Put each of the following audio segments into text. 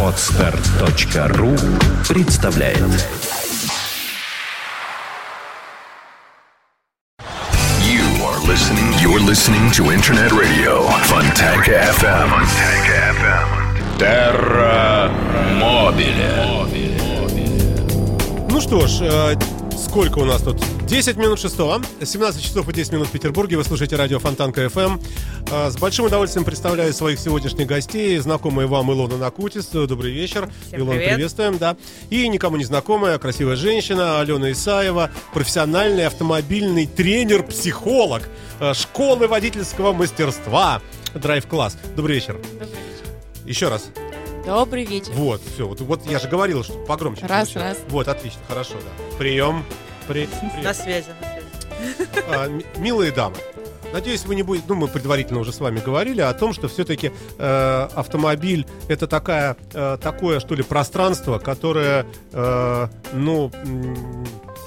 Отстар.ру представляет You are listening. You're listening to Internet Radio Fontanka FM. Fontanka FM. Terra Mobile. Ну что ж, э, сколько у нас тут? 10 минут шестого, 17 часов и 10 минут в Петербурге. Вы слушаете радио Фонтанка FM. Э, С большим удовольствием представляю своих сегодняшних гостей. Знакомые вам Илона Накутис. Добрый вечер. Всем Илон, привет. приветствуем, да. И никому не знакомая, красивая женщина Алена Исаева, профессиональный автомобильный тренер, психолог э, школы водительского мастерства. Драйв-класс. Добрый вечер. Еще раз. Добрый вечер. Вот, все. Вот, вот я же говорил, что погромче. Раз, получилось. раз. Вот, отлично, хорошо, да. Прием. При, привет. На связи, на связи. А, милые дамы, надеюсь, вы не будете, ну, мы предварительно уже с вами говорили о том, что все-таки автомобиль это такая, э, такое, что ли, пространство, которое, э, ну,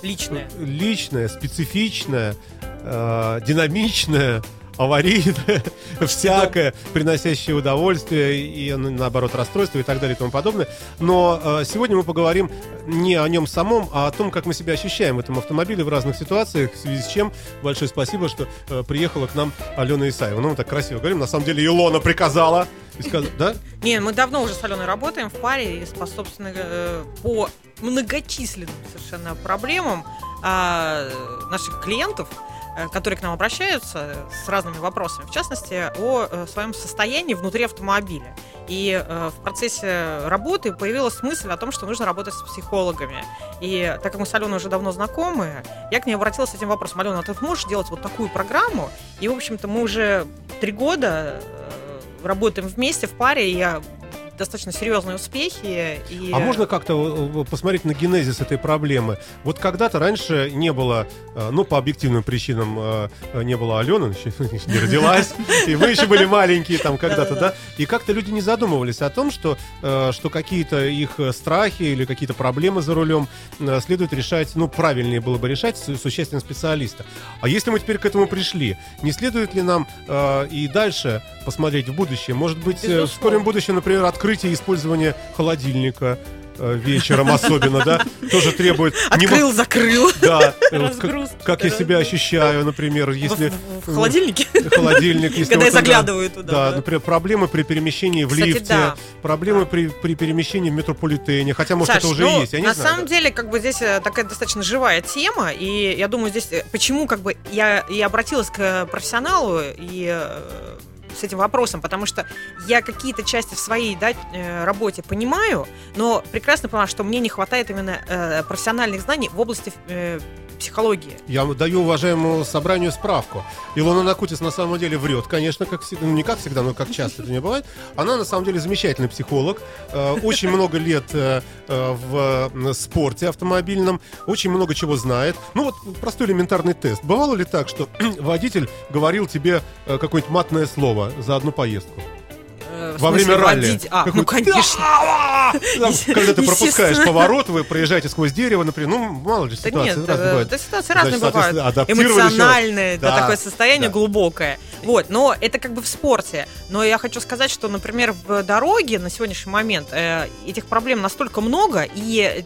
Личное. личное, специфичное, э, динамичное, аварийное, всякое, приносящее удовольствие и, наоборот, расстройство и так далее и тому подобное. Но э, сегодня мы поговорим не о нем самом, а о том, как мы себя ощущаем в этом автомобиле в разных ситуациях, в связи с чем большое спасибо, что э, приехала к нам Алена Исаева. Ну, мы так красиво говорим. На самом деле Илона приказала. И Да? Не, мы давно уже с Аленой работаем в паре и способственно э, по многочисленным совершенно проблемам а, наших клиентов, которые к нам обращаются с разными вопросами, в частности, о э, своем состоянии внутри автомобиля. И э, в процессе работы появилась мысль о том, что нужно работать с психологами. И так как мы с Аленой уже давно знакомы, я к ней обратилась с этим вопросом. Алена, а ты можешь делать вот такую программу? И, в общем-то, мы уже три года э, работаем вместе в паре, и я достаточно серьезные успехи. И... А можно как-то э, посмотреть на генезис этой проблемы? Вот когда-то раньше не было, э, ну, по объективным причинам э, э, не было Алены, не родилась, и вы еще были маленькие там когда-то, да? И как-то люди не задумывались о том, что, э, что какие-то их э, страхи или какие-то проблемы за рулем э, следует решать, ну, правильнее было бы решать с, с участием специалиста. А если мы теперь к этому пришли, не следует ли нам э, и дальше посмотреть в будущее? Может быть, э, в скором будущем, например, открытие и использование холодильника э, вечером особенно, да, тоже требует... не Открыл, закрыл. Да, э, вот как, я себя ощущаю, например, если... В, в холодильнике? Холодильник, если Когда я вот да, заглядываю туда, Да, да. например, проблемы при перемещении в Кстати, лифте, да. проблемы Да. при, при перемещении в метрополитене, хотя, может, Саш, это уже ну, есть, я не на знаю. самом да. деле, как бы здесь э, такая достаточно живая тема, и я думаю, здесь э, почему как бы я и обратилась к профессионалу и э, с этим вопросом, потому что я какие-то части в своей да, э, работе понимаю, но прекрасно понимаю, что мне не хватает именно э, профессиональных знаний в области э, психологии. Я даю уважаемому собранию справку. Илона Накутис на самом деле врет, конечно, как всегда, ну не как всегда, но как часто это не бывает. Она на самом деле замечательный психолог, э, очень много лет э, э, в спорте автомобильном, очень много чего знает. Ну вот простой элементарный тест. Бывало ли так, что водитель говорил тебе какое-нибудь матное слово за одну поездку? Э, Во смысле, время ралли. водить- А, ну конечно. Там, когда ты пропускаешь поворот, вы проезжаете сквозь дерево, например, ну мало ли Да ситуации, нет, раз э, бывает. да, ситуации разные Значит, бывают. Эмоциональное, да, Да, такое состояние да. глубокое. Вот, но это как бы в спорте. Но я хочу сказать, что, например, в дороге на сегодняшний момент э, этих проблем настолько много, и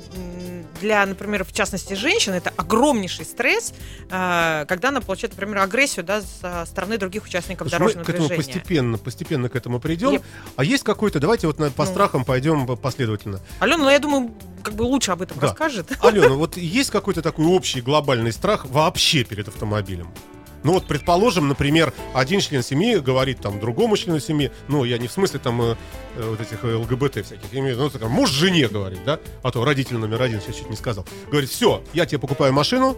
для, например, в частности, женщин это огромнейший стресс, э, когда она получает, например, агрессию да, со стороны других участников Слушай, дорожного мы к этому движения. постепенно, постепенно к этому придем. Я- А есть какой-то, давайте вот на- по Ну. страхам пойдем последовательно. Алена, ну я думаю, как бы лучше об этом Да. расскажет. Алена, вот есть какой-то такой общий глобальный страх вообще перед автомобилем? Ну вот, предположим, например, один член семьи говорит там другому члену семьи, ну, я не в смысле там э, э, вот этих э, ЛГБТ всяких, имею, ну, так, муж жене говорит, да, а то родитель номер один, сейчас чуть не сказал, говорит, все, я тебе покупаю машину,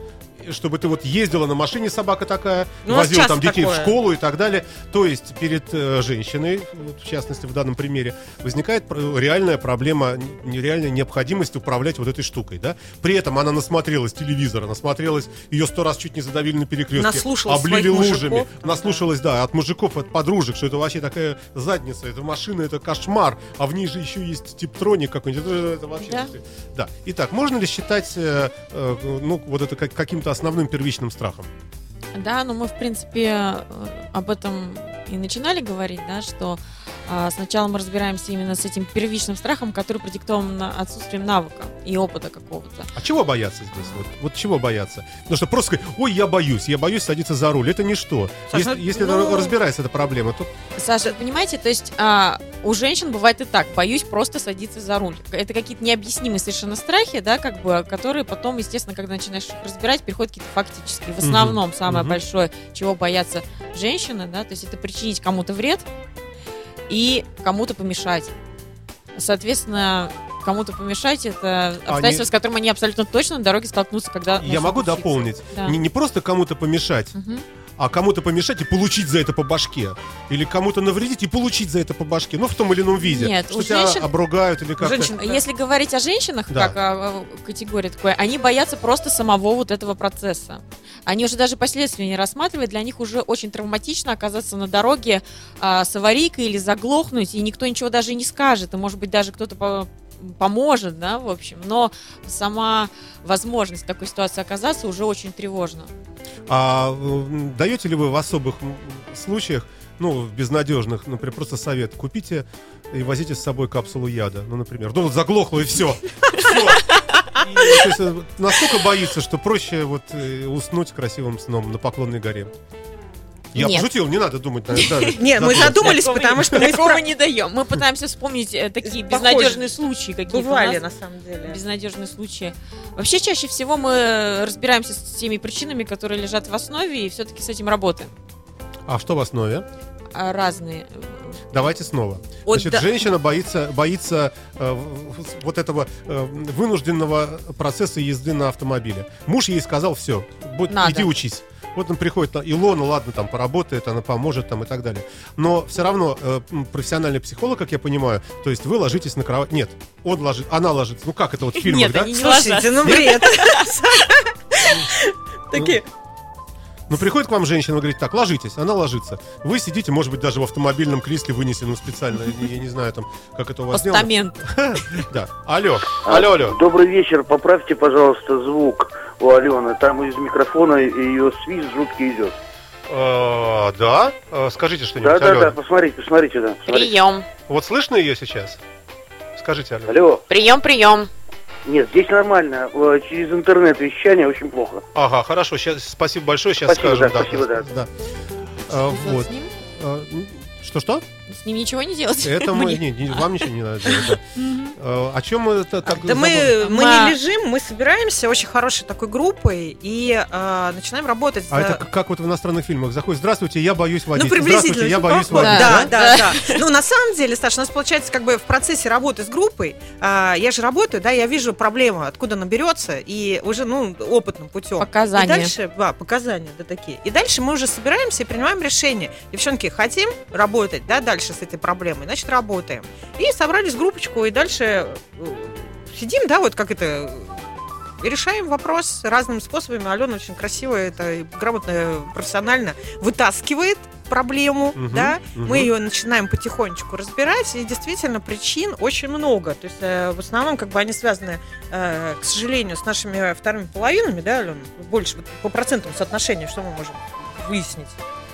чтобы ты вот ездила на машине, собака такая, Ну, возила там детей в такое. школу и так далее. То есть перед э, женщиной, вот в частности в данном примере, возникает реальная проблема, нереальная необходимость управлять вот этой штукой, да. При этом она насмотрелась телевизора, насмотрелась, ее сто раз чуть не задавили на перекрестке, Наслушалась облили лужами, мужиков. наслушалась, да, от мужиков, от подружек, что это вообще такая задница, это машина, это кошмар, а в ней же еще есть типтроник какой-нибудь, это, это вообще... Да. Да. Итак, можно ли считать, э, э, ну, вот это как- каким-то основным первичным страхом? Да, но мы, в принципе, э, об этом и начинали говорить, да, что а, сначала мы разбираемся именно с этим первичным страхом, который продиктован отсутствием навыка и опыта какого-то. А чего бояться здесь? Вот, вот чего бояться? Потому что просто сказать, ой, я боюсь, я боюсь садиться за руль. Это ничто. Саш, если ну, если ну- это разбирается эта проблема, то Саша, понимаете, то есть а, у женщин бывает и так, боюсь просто садиться за руль. Это какие-то необъяснимые совершенно страхи, да, как бы, которые потом, естественно, когда начинаешь их разбирать, переходят какие-то фактические. В основном самое мгм. большое, чего боятся женщины, да, то есть это причинить кому-то вред и кому-то помешать. Соответственно, кому-то помешать это обстоятельство, с которым они абсолютно точно на дороге столкнутся, когда я могу учиться. дополнить. Да. Не, не просто кому-то помешать, Мгм. А кому-то помешать и получить за это по башке. Или кому-то навредить и получить за это по башке. Ну, в том или ином виде. Нет, что у тебя женщин- обругают или как-то. Женщин- Да. Если говорить о женщинах, Да. как о, о категории такой, они боятся просто самого вот этого процесса. Они уже даже последствия не рассматривают, для них уже очень травматично оказаться на дороге а, с аварийкой или заглохнуть, и никто ничего даже и не скажет, и может быть даже кто-то по- поможет, да, в общем, но сама возможность в такой ситуации оказаться уже очень тревожна. А даете ли вы в особых случаях, ну, в безнадежных, например, просто совет, купите и возите с собой капсулу яда, ну, например. Ну, вот заглохло и все. Настолько боится, что проще вот э, уснуть красивым сном на Поклонной горе. Я Нет. пошутил, не надо думать. Нет, мы задумались, потому что мы такого не даем. Мы пытаемся вспомнить э, такие безнадежные случаи, какие бывали на самом деле. безнадежные случаи. Вообще, чаще всего мы разбираемся с теми причинами, которые лежат в основе, и все-таки с этим работаем. А что в основе? А Разные. Давайте снова. Вот Значит, да- женщина боится, боится э, вот этого э, вынужденного процесса езды на автомобиле. Муж ей сказал, все, Надо. иди учись. Вот он приходит, на- Илона, ладно, там поработает, она поможет там и так далее. Но все равно э, профессиональный психолог, как я понимаю, то есть вы ложитесь на кровать. Нет, он ложит, она ложится. Ну как это вот в фильмах, Нет, да? они не Слушайте, ну бред. Такие. Ну приходит к вам женщина и говорит, так, ложитесь, она ложится. Вы сидите, может быть, даже в автомобильном кресле, вынесенном специально, я не знаю, там, как это у вас сделано. Постамент. Да. Алло, алло, алло. Добрый вечер. Поправьте, пожалуйста, звук у Алены. Там из микрофона ее свист жуткий идет. Э, Да? Э, Скажите что-нибудь, Да, да, Алена. да, посмотрите, посмотрите, да. посмотрите. Прием. Вот слышно ее сейчас? Скажите, Алена. Алло. Прием, прием. Нет, здесь нормально. Э, Через интернет вещание очень плохо. Ага, хорошо, сейчас, спасибо большое, сейчас Спасибо, скажем. да, спасибо, да. А, Что вот. Ним, А, м, Что-что? С ним ничего не делать. Это мы, не, не, вам ничего не надо делать. да. А, О чем мы это так Да мы, мы не лежим, мы собираемся очень хорошей такой группой и а, начинаем работать. А за- это как- как вот в иностранных фильмах заходит, здравствуйте, я боюсь водить. Ну, приблизительно. Я боюсь водить. Да, да? да, да. Ну, на самом деле, Саша, у нас получается, как бы в процессе работы с группой, а, я же работаю, да, я вижу проблему, откуда она берется, и уже, ну, опытным путем. Показания. И дальше, да, показания, да, такие. И дальше мы уже собираемся и принимаем решение. Девчонки, хотим работать, да, дальше с этой проблемой, значит, работаем. И собрались в группочку, и дальше э, сидим, да, вот как это, и решаем вопрос разными способами. Алена очень красиво это грамотно, профессионально вытаскивает проблему, Мгм, да, мгм. мы ее начинаем потихонечку разбирать, и действительно причин очень много. То есть э, в основном как бы они связаны, э, к сожалению, с нашими вторыми половинами, да, Алена, больше по процентному соотношению, что мы можем выяснить?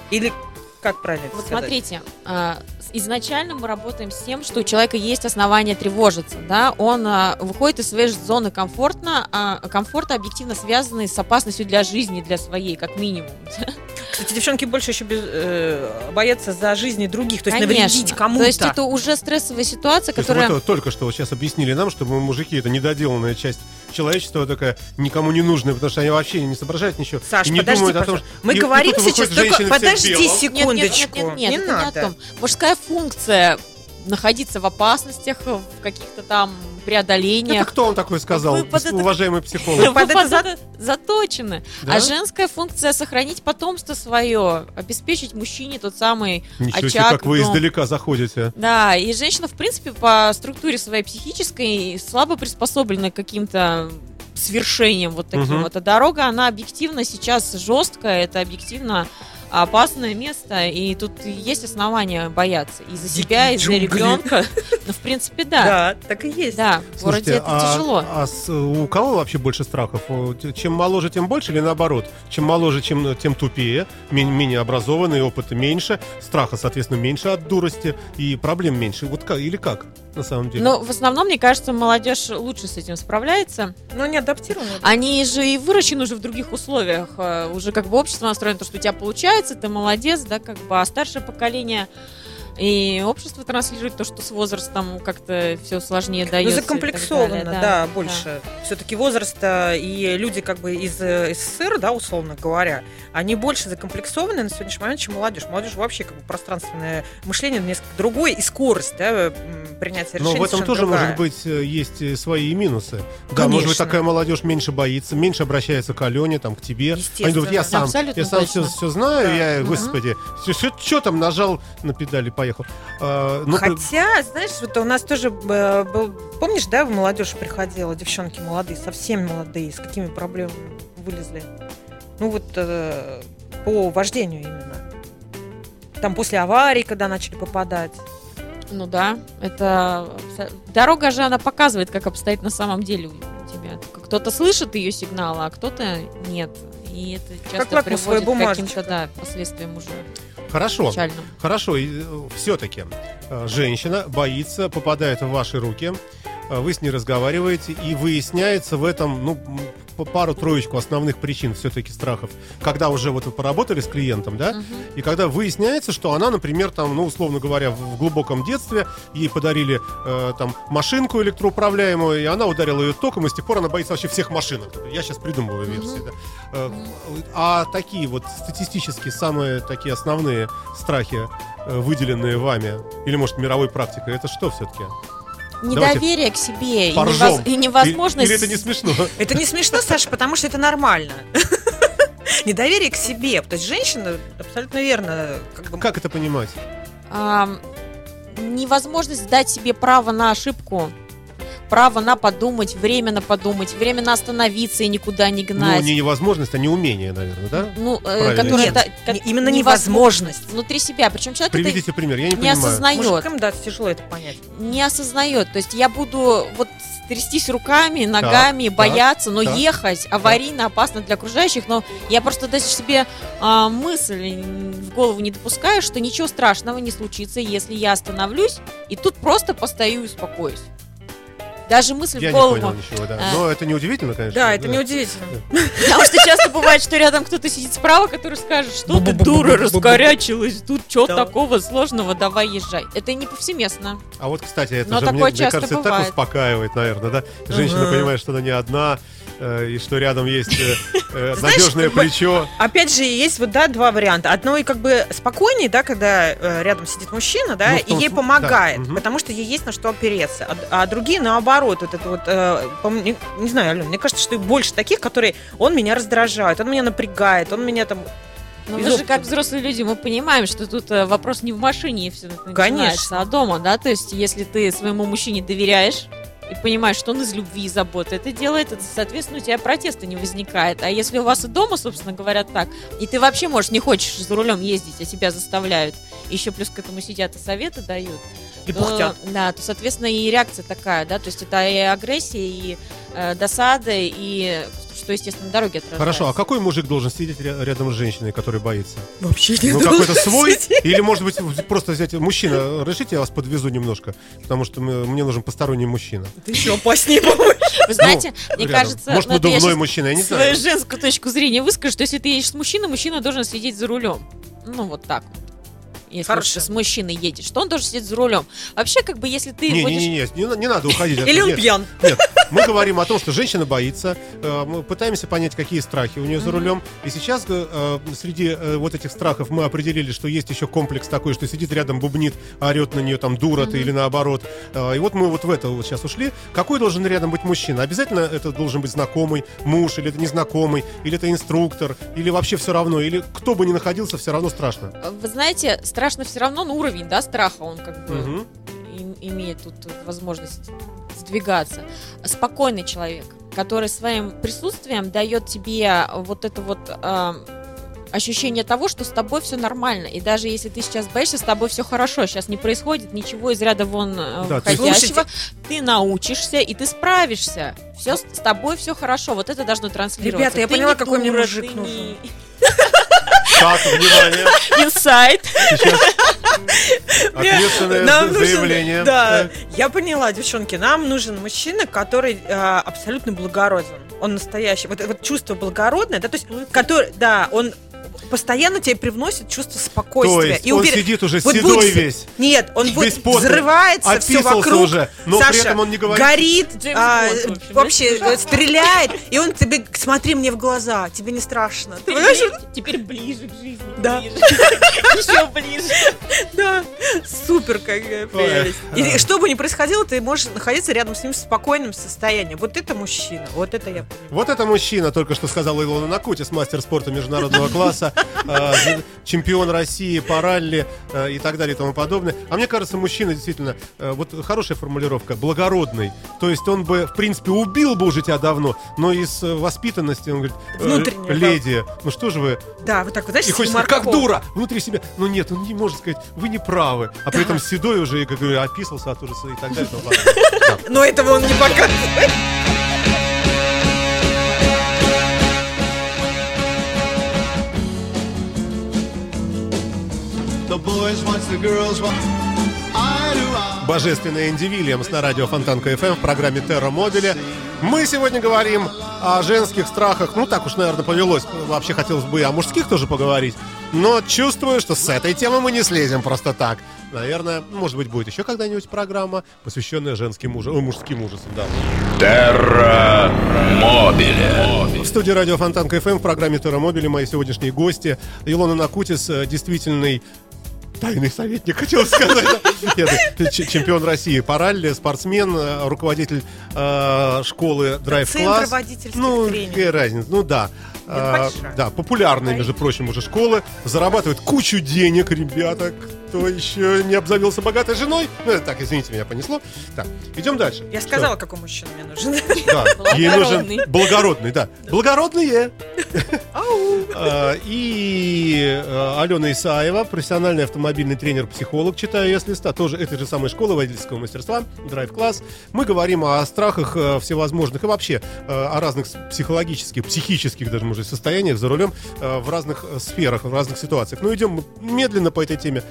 Или как правильно это Вот сказать? смотрите, а, изначально мы работаем с тем, что у человека есть основания тревожиться, да, он а, выходит из своей зоны комфортно, а, комфорта объективно связанные с опасностью для жизни, для своей, как минимум. Кстати, девчонки больше еще без- э, боятся за жизни других, то есть Конечно. навредить кому-то. То есть это уже стрессовая ситуация, То есть которая... вы то- только что вот сейчас объяснили нам, что мы мужики это недоделанная часть человечества такая никому не нужная, потому что они вообще не соображают ничего. Саш, и не подожди, думают о том, пожалуйста. Мы говорим сейчас только... Подожди белом. Нет, нет, нет, секундочку. нет, нет, не это не о надо. том. Мужская функция находиться в опасностях, в каких-то там преодолениях. Это кто он такой сказал, Вы под это- уважаемый Вы психолог? под это за- это заточены. Да? А женская функция сохранить потомство свое, обеспечить мужчине тот самый Ничего себе, очаг как вы дом. издалека заходите. Да, и женщина, в принципе, по структуре своей психической слабо приспособлена к каким-то свершениям вот таким Мгм. вот. А дорога, она объективно сейчас жесткая, это объективно опасное место, и тут есть основания бояться и за Дикие себя, и за джунгли. ребенка. Ну, в принципе, да. Да, так и есть. Да, в городе Слушайте, это а- тяжело. А с- у кого вообще больше страхов? Т- Чем моложе, тем больше или наоборот? Чем моложе, чем, тем тупее, мен- менее образованные, опыта меньше, страха, соответственно, меньше от дурости и проблем меньше. Вот как, или как, на самом деле? Но в основном, мне кажется, молодежь лучше с этим справляется. Но не адаптированы. Они же и выращены уже в других условиях. э, Уже как бы общество настроено, то, что у тебя получается, ты молодец, да, как бы, а старшее поколение и общество транслирует то, что с возрастом как-то все сложнее Ну, дается. так закомплексовано, далее, да, больше. Все-таки возраста и люди как бы из э, СССР, да, условно говоря, они больше закомплексованы на сегодняшний момент, чем молодежь. Молодежь вообще как бы пространственное мышление несколько другое и скорость, да, принятия Но решений в этом тоже, другая. может быть, э, есть э, свои минусы. Да, может быть, Конечно. такая молодежь меньше боится, меньше обращается к Алене, там, к тебе. Они думают, я сам, Абсолютно я сам все, точно. знаю, Да. я, господи, что там нажал на педали, поехал. А, ну, Хотя, знаешь, вот у нас тоже э, был, помнишь, да, в молодежь приходила, девчонки молодые, совсем молодые, с какими проблемами вылезли. Ну вот э, по вождению именно. Там после аварии, когда начали попадать. Ну да, это дорога же она показывает, как обстоит на самом деле у тебя. Кто-то слышит ее сигналы, а кто-то нет. И это часто лакмусовая приводит к каким-то да, последствиям уже хорошо. печальным. Хорошо, все-таки женщина боится, попадает в ваши руки, э, вы с ней разговариваете, и выясняется в этом, ну, пару-троечку основных причин все-таки страхов. Когда уже вот вы поработали с клиентом, да, Мгм. и когда выясняется, что она, например, там, ну, условно говоря, в, глубоком детстве ей подарили э, там машинку электроуправляемую, и она ударила ее током, и с тех пор она боится вообще всех машинок. Я сейчас придумываю версии, да. Э, А такие вот статистически самые такие основные страхи, э, выделенные вами, или, может, мировой практикой, это что все-таки? Недоверие к себе и, невоз- и невозможность... Или, или это не смешно? Это не смешно, Саша, потому что это нормально. Недоверие к себе. То есть женщина абсолютно верно. Как бы, Как это понимать? ам, невозможность дать себе право на ошибку, право на подумать, временно подумать, временно остановиться и никуда не Ну, гнать. не невозможность, а неумение, наверное, да? Ну, э, которая Нет, да, не- именно невозможно невозможность. внутри себя. Причем человек это Приведите пример, я не, не понимаю. осознает. Мужикам, да, тяжело это понять. не осознает. То есть я буду вот трястись руками, ногами, так, бояться, но так. ехать аварийно, опасно для окружающих. Но я просто даже себе а, мысль в голову не допускаю, что ничего страшного не случится, если я остановлюсь и тут просто постою и успокоюсь. Даже мысль Я в не голову. понял ничего, да. А. Но это не удивительно, конечно. Да, это неудивительно. Потому что часто бывает, что рядом кто-то сидит справа, который скажет, что ты, дура, раскорячилась, тут что Да. такого сложного, давай езжай. Это не повсеместно. А вот, кстати, это же, мне, кажется, так успокаивает, наверное, да? Женщина понимает, что она не одна, и что рядом есть э, э, надежное плечо. Опять же, есть вот, да, два варианта. Одно и как бы спокойнее, да, когда э, рядом сидит мужчина, да, Ну, и ей помогает, потому что ей есть на что опереться. А, а другие, наоборот, вот это вот, э, не, знаю, Ален, мне кажется, что больше таких, которые, он меня раздражает, он меня напрягает, он меня там... Но Из мы же как взрослые люди, мы понимаем, что тут э, вопрос не в машине все начинается, Конечно. а дома, да, то есть если ты своему мужчине доверяешь и понимаешь, что он из любви и заботы это делает, это, соответственно, у тебя протеста не возникает. А если у вас и дома, собственно, говорят так, и ты вообще, может, не хочешь за рулем ездить, а тебя заставляют, еще плюс к этому сидят и советы дают, И то, бухтят. да, то, соответственно, и реакция такая, да, то есть это и агрессия, и э, досада, и что, естественно, на дороге отражается. Хорошо, а какой мужик должен сидеть ря- рядом с женщиной, которая боится? Вообще не Ну, какой-то свой? сидеть. Или, может быть, просто взять... Мужчина, разрешите, я вас подвезу немножко, потому что мы- мне нужен посторонний мужчина. Это еще опаснее, по-моему. Вы знаете, мне Рядом. кажется, Может, ну, надувной мужчина, я не свою знаю. женскую точку зрения выскажу, что если ты едешь с мужчиной, мужчина должен сидеть за рулем. Ну, вот так вот. Если Хорошо. с мужчиной едешь, что он должен сидеть за рулем. Вообще, как бы, если ты Не, не, водишь... не, не, не, не надо уходить. Или он Нет. пьян. Нет, мы говорим о том, что женщина боится, э, мы пытаемся понять, какие страхи у нее за рулем. И сейчас э, э, среди вот этих страхов мы определили, что есть еще комплекс такой, что сидит рядом, бубнит, орет на нее там дура ты или наоборот. И вот мы вот в это вот сейчас ушли. Какой должен рядом быть мужчина? Обязательно это должен быть знакомый муж, или это незнакомый, или это инструктор, или вообще все равно, или кто бы ни находился, все равно страшно. Вы знаете, страшно все равно, но уровень, да, страха, он как бы им- имеет тут возможность сдвигаться. Спокойный человек, который своим присутствием дает тебе вот это вот а, ощущение того, что с тобой все нормально. И даже если ты сейчас боишься, с тобой все хорошо. Сейчас не происходит ничего из ряда вон э, Да, ты- выходящего. Ты научишься, и ты справишься. Все с тобой все хорошо. Вот это должно транслироваться. Ребята, я Ты поняла, какой мне мужик ты нужен. не- Так, внимание. Инсайт. Ответственное Нам нужен- заявление. Да, Так. я поняла, девчонки, нам нужен мужчина, который а, абсолютно благороден. Он настоящий. Вот, это вот чувство благородное, да, то есть, который, да, он постоянно тебе привносит чувство спокойствия. То есть и он уверен- сидит уже Вот седой будет- весь. Нет, он будет потный, взрывается, все вокруг. уже, но при Саша этом он не говорит. горит, Джеймс а, Бонд, общем, вообще э, стреляет, и он тебе, смотри мне в глаза, тебе не страшно. Ты Теперь, понимаешь? теперь ближе к жизни. Да. ближе. Еще ближе. Да, супер какая прелесть. И что бы ни происходило, ты можешь находиться рядом с ним в спокойном состоянии. Вот это мужчина, вот это я понимаю. Вот это мужчина, только что сказала Илона Накутис, мастер спорта международного класса, э, чемпион России по ралли э, и так далее и тому подобное. А мне кажется, мужчина действительно, э, вот хорошая формулировка, благородный. То есть он бы, в принципе, убил бы уже тебя давно, но из э, воспитанности, он говорит, леди, ну что же вы, Да, вот так вот, знаешь, и хочется, как дура, внутри себя. Но нет, он не может сказать, вы не правы. А при этом седой уже, как говорю, описался от ужаса и так далее. Но этого он не показывает. Божественная Энди Вильямс на радио Фонтанка ФМ в программе Терра Модуля. Мы сегодня говорим о женских страхах. Ну, так уж, наверное, повелось. Вообще хотелось бы и о мужских тоже поговорить. Но чувствую, что с этой темы мы не слезем просто так. Наверное, может быть, будет еще когда-нибудь программа, посвященная женским ужасам, ой, мужским ужасам, да. Терра Мобиле. В студии радио Фонтанка ФМ в программе Терра Мобили мои сегодняшние гости. Илона Накутис, э, действительный Тайный советник, хотел сказать. Чемпион России по ралли, спортсмен, э, руководитель э, школы Класс. водительских Ну, какая разница? Ну да. А, да, популярные, между прочим, уже школы, зарабатывают кучу денег, ребята. Кто еще не обзавелся богатой женой? Ну, это так, извините, меня понесло. Так, идем дальше. Я Что? сказала, какой мужчина мне нужен. Да, ей нужен Благородный. благородный, да. Благородные. А, И э, Алена Исаева, профессиональный автомобильный тренер-психолог, читаю я с листа, тоже этой же самой школы водительского мастерства, Drive Class. Мы говорим о страхах э, всевозможных и вообще о разных психологических, психических даже, может, состояниях за рулем в разных сферах, в разных ситуациях. Но идем медленно по этой теме,